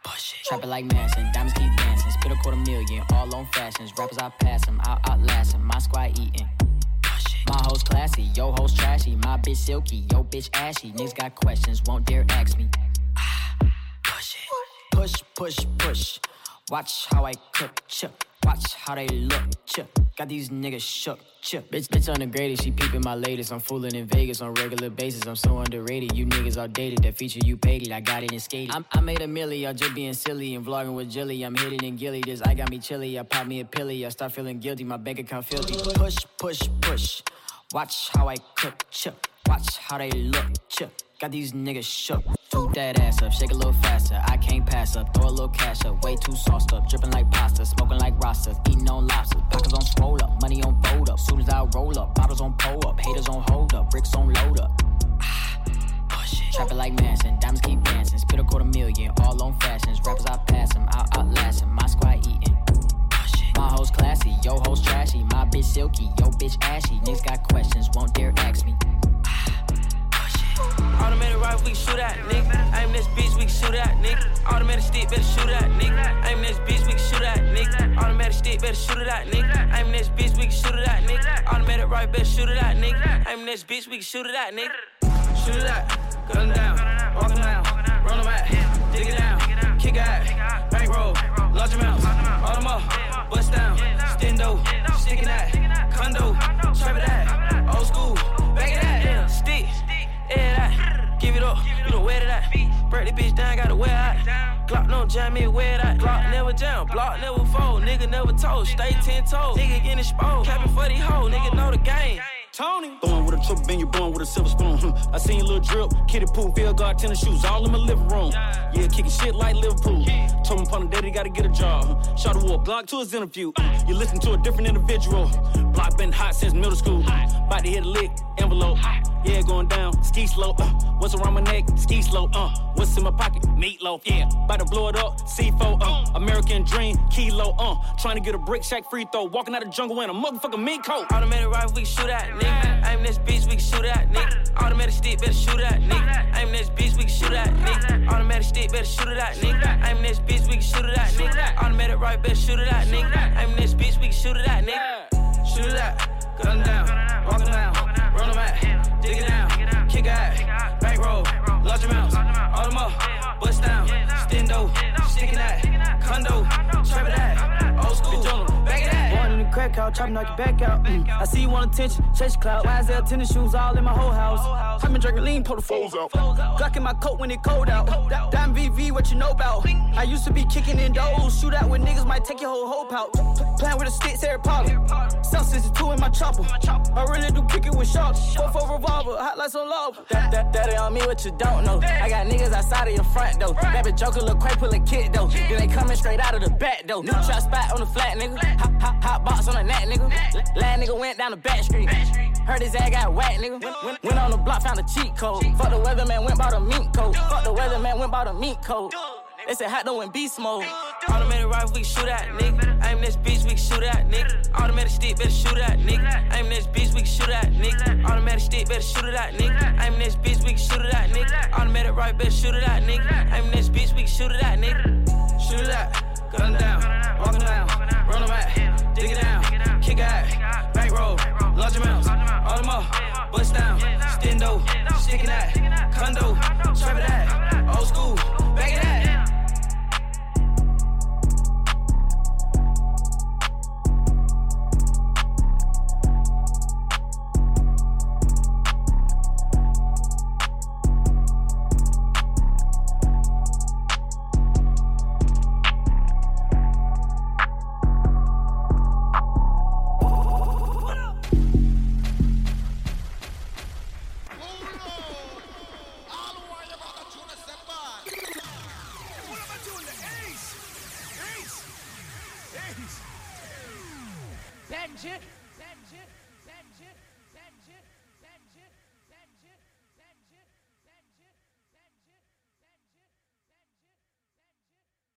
S47: Ah, Trapping like Manson, diamonds keep dancing. Spit a quarter million, all on fashions. Rappers I pass them, I outlast them. My squad eating. My hoes classy, yo hoes trashy. My bitch silky, yo bitch ashy. Niggas got questions, won't dare ask me. Push, push, push. Watch how I cook, chip. Watch how they look, chip. Got these niggas shook, chip. Bitch, bitch undegraded, she peeping my latest. I'm fooling in Vegas on regular basis. I'm so underrated. You niggas outdated. That feature you paid it, I got it in skated. I made a milli, y'all just being silly and vlogging with Jilly. I'm hitting in gilly. This I got me chilly. I pop me a pilly. I start feeling guilty. My bank account filthy. Push, push, push. Watch how I cook, chip. Watch how they look, chip. Got these niggas shook. Toot that ass up, shake a little faster. I can't pass up, throw a little cash up. Way too sauced up, dripping like pasta, smoking like Rasta, eating on lobsters. Pockets on swole up, money on fold up. Soon as I roll up, bottles on pull up, haters on hold up, bricks on load up. <sighs> Trapping like Manson, diamonds keep dancing. Spit a quarter million, all on fashions. Rappers I pass him, I'll outlast him. My squad eating. My hoes classy, yo hoes trashy. My bitch silky, yo bitch ashy. Niggas got questions, won't dare ask me.
S26: Automatic rifle, we shoot at, nigga. Aim this bitch, we shoot at, nigga. Automatic stick, better shoot at, nigga. Aim this bitch, we shoot at, nigga. Automatic stick, better shoot it at, nigga. Aim this bitch, we can shoot it at, nigga. Automatic rifle, better shoot it at, nigga. Aim this bitch, we can shoot it at, nigga. Shoot it at, gun down, walk down, run them back, dig it down, kick out, bankroll, large amounts, all them up, bust down, stendo, sticking that, condo, trap it at, old school, back it at, stick, air that, give it up, you don't wear that, break the bitch down, gotta wear that, Glock no jam, me wear that, Glock never jam, block never fold, nigga never told, stay ten toes, nigga getting exposed, capping for these hoes, nigga know the game. Tony.
S48: Born with a triple bin, you born with a silver spoon. Hmm. I seen your little drip, kitty pool, field guard, tennis shoes, all in my living room. Yeah, kicking shit like Liverpool. Told him upon the daddy gotta get a job. Hmm. Shot a whoop, Glock to his interview. Hmm. You listen to a different individual. Block been hot since middle school. About to hit a lick, envelope. Yeah, going down, ski slow. Uh, what's around my neck? Ski slow. Uh, what's in my pocket? Meatloaf. Yeah, about to blow it up. C4. Uh, American dream, kilo. Uh, trying to get a brick shack free throw. Walking out the jungle in a motherfucking mink coat.
S26: Automatic rifle, we can shoot at, nigga. Aim this bitch, we can shoot at, nigga. Automatic stick, better shoot at, nigga. Aim this bitch, we can shoot at, nigga. Automatic stick, better shoot it at, nigga. Aim this bitch, we can shoot it at, nigga. Automatic right, better shoot it at, nigga. Aim this bitch, we can shoot it at, nigga. Shoot it at, gun down, walk down, run them back, dig it down, kick out, bankroll, large amounts, all them up, bust down, stendo, sticking that, condo, trap it at, at.
S44: Born in the crack house, chopping knock your back out. Mm. I see you want attention, chase your clout. YSL tennis shoes all in my whole house. I've been drinking lean, pull the foes out. Glock in my coat when it cold out. Dime VV, what you know about? I used to be kicking in doors, shoot out with niggas might take your whole hope out. Playing with the sticks, Harry Potter. South 62 in my chopper. I really do kick it with sharks. Four for revolver, hot lights on lava.
S26: That, that, that ain't on me what you don't know. I got niggas outside of your front door. Baby Joker look quite pull a kid though. Then they coming straight out of the back though. New trap spot on the flat nigga. Hot, hot, hot box on the nigga. Last nigga went down the back street. Heard his ass got whacked nigga. Went, on the block, found a cheat code. Fuck the weatherman, went bought a mink coat. Fuck the weatherman, went bought a mink coat. They said hot though in beast mode. Automatic rifle, we shoot at, nigga. Aim this bitch, we shoot at, nigga. Automatic stick, better shoot at, nigga. Aim this bitch, we shoot at, nigga. Automatic stick, better shoot it at, nigga. Aim this bitch, we shoot it at, nigga. Automatic right, better shoot it at, nigga. Aim this bitch, we shoot it at, nigga. Shoot it at, gun down, walk down, run back, kick out, bankroll, large amounts, all them up, bust down, stendo, sticking that, condo, trap it at, old school, back it at.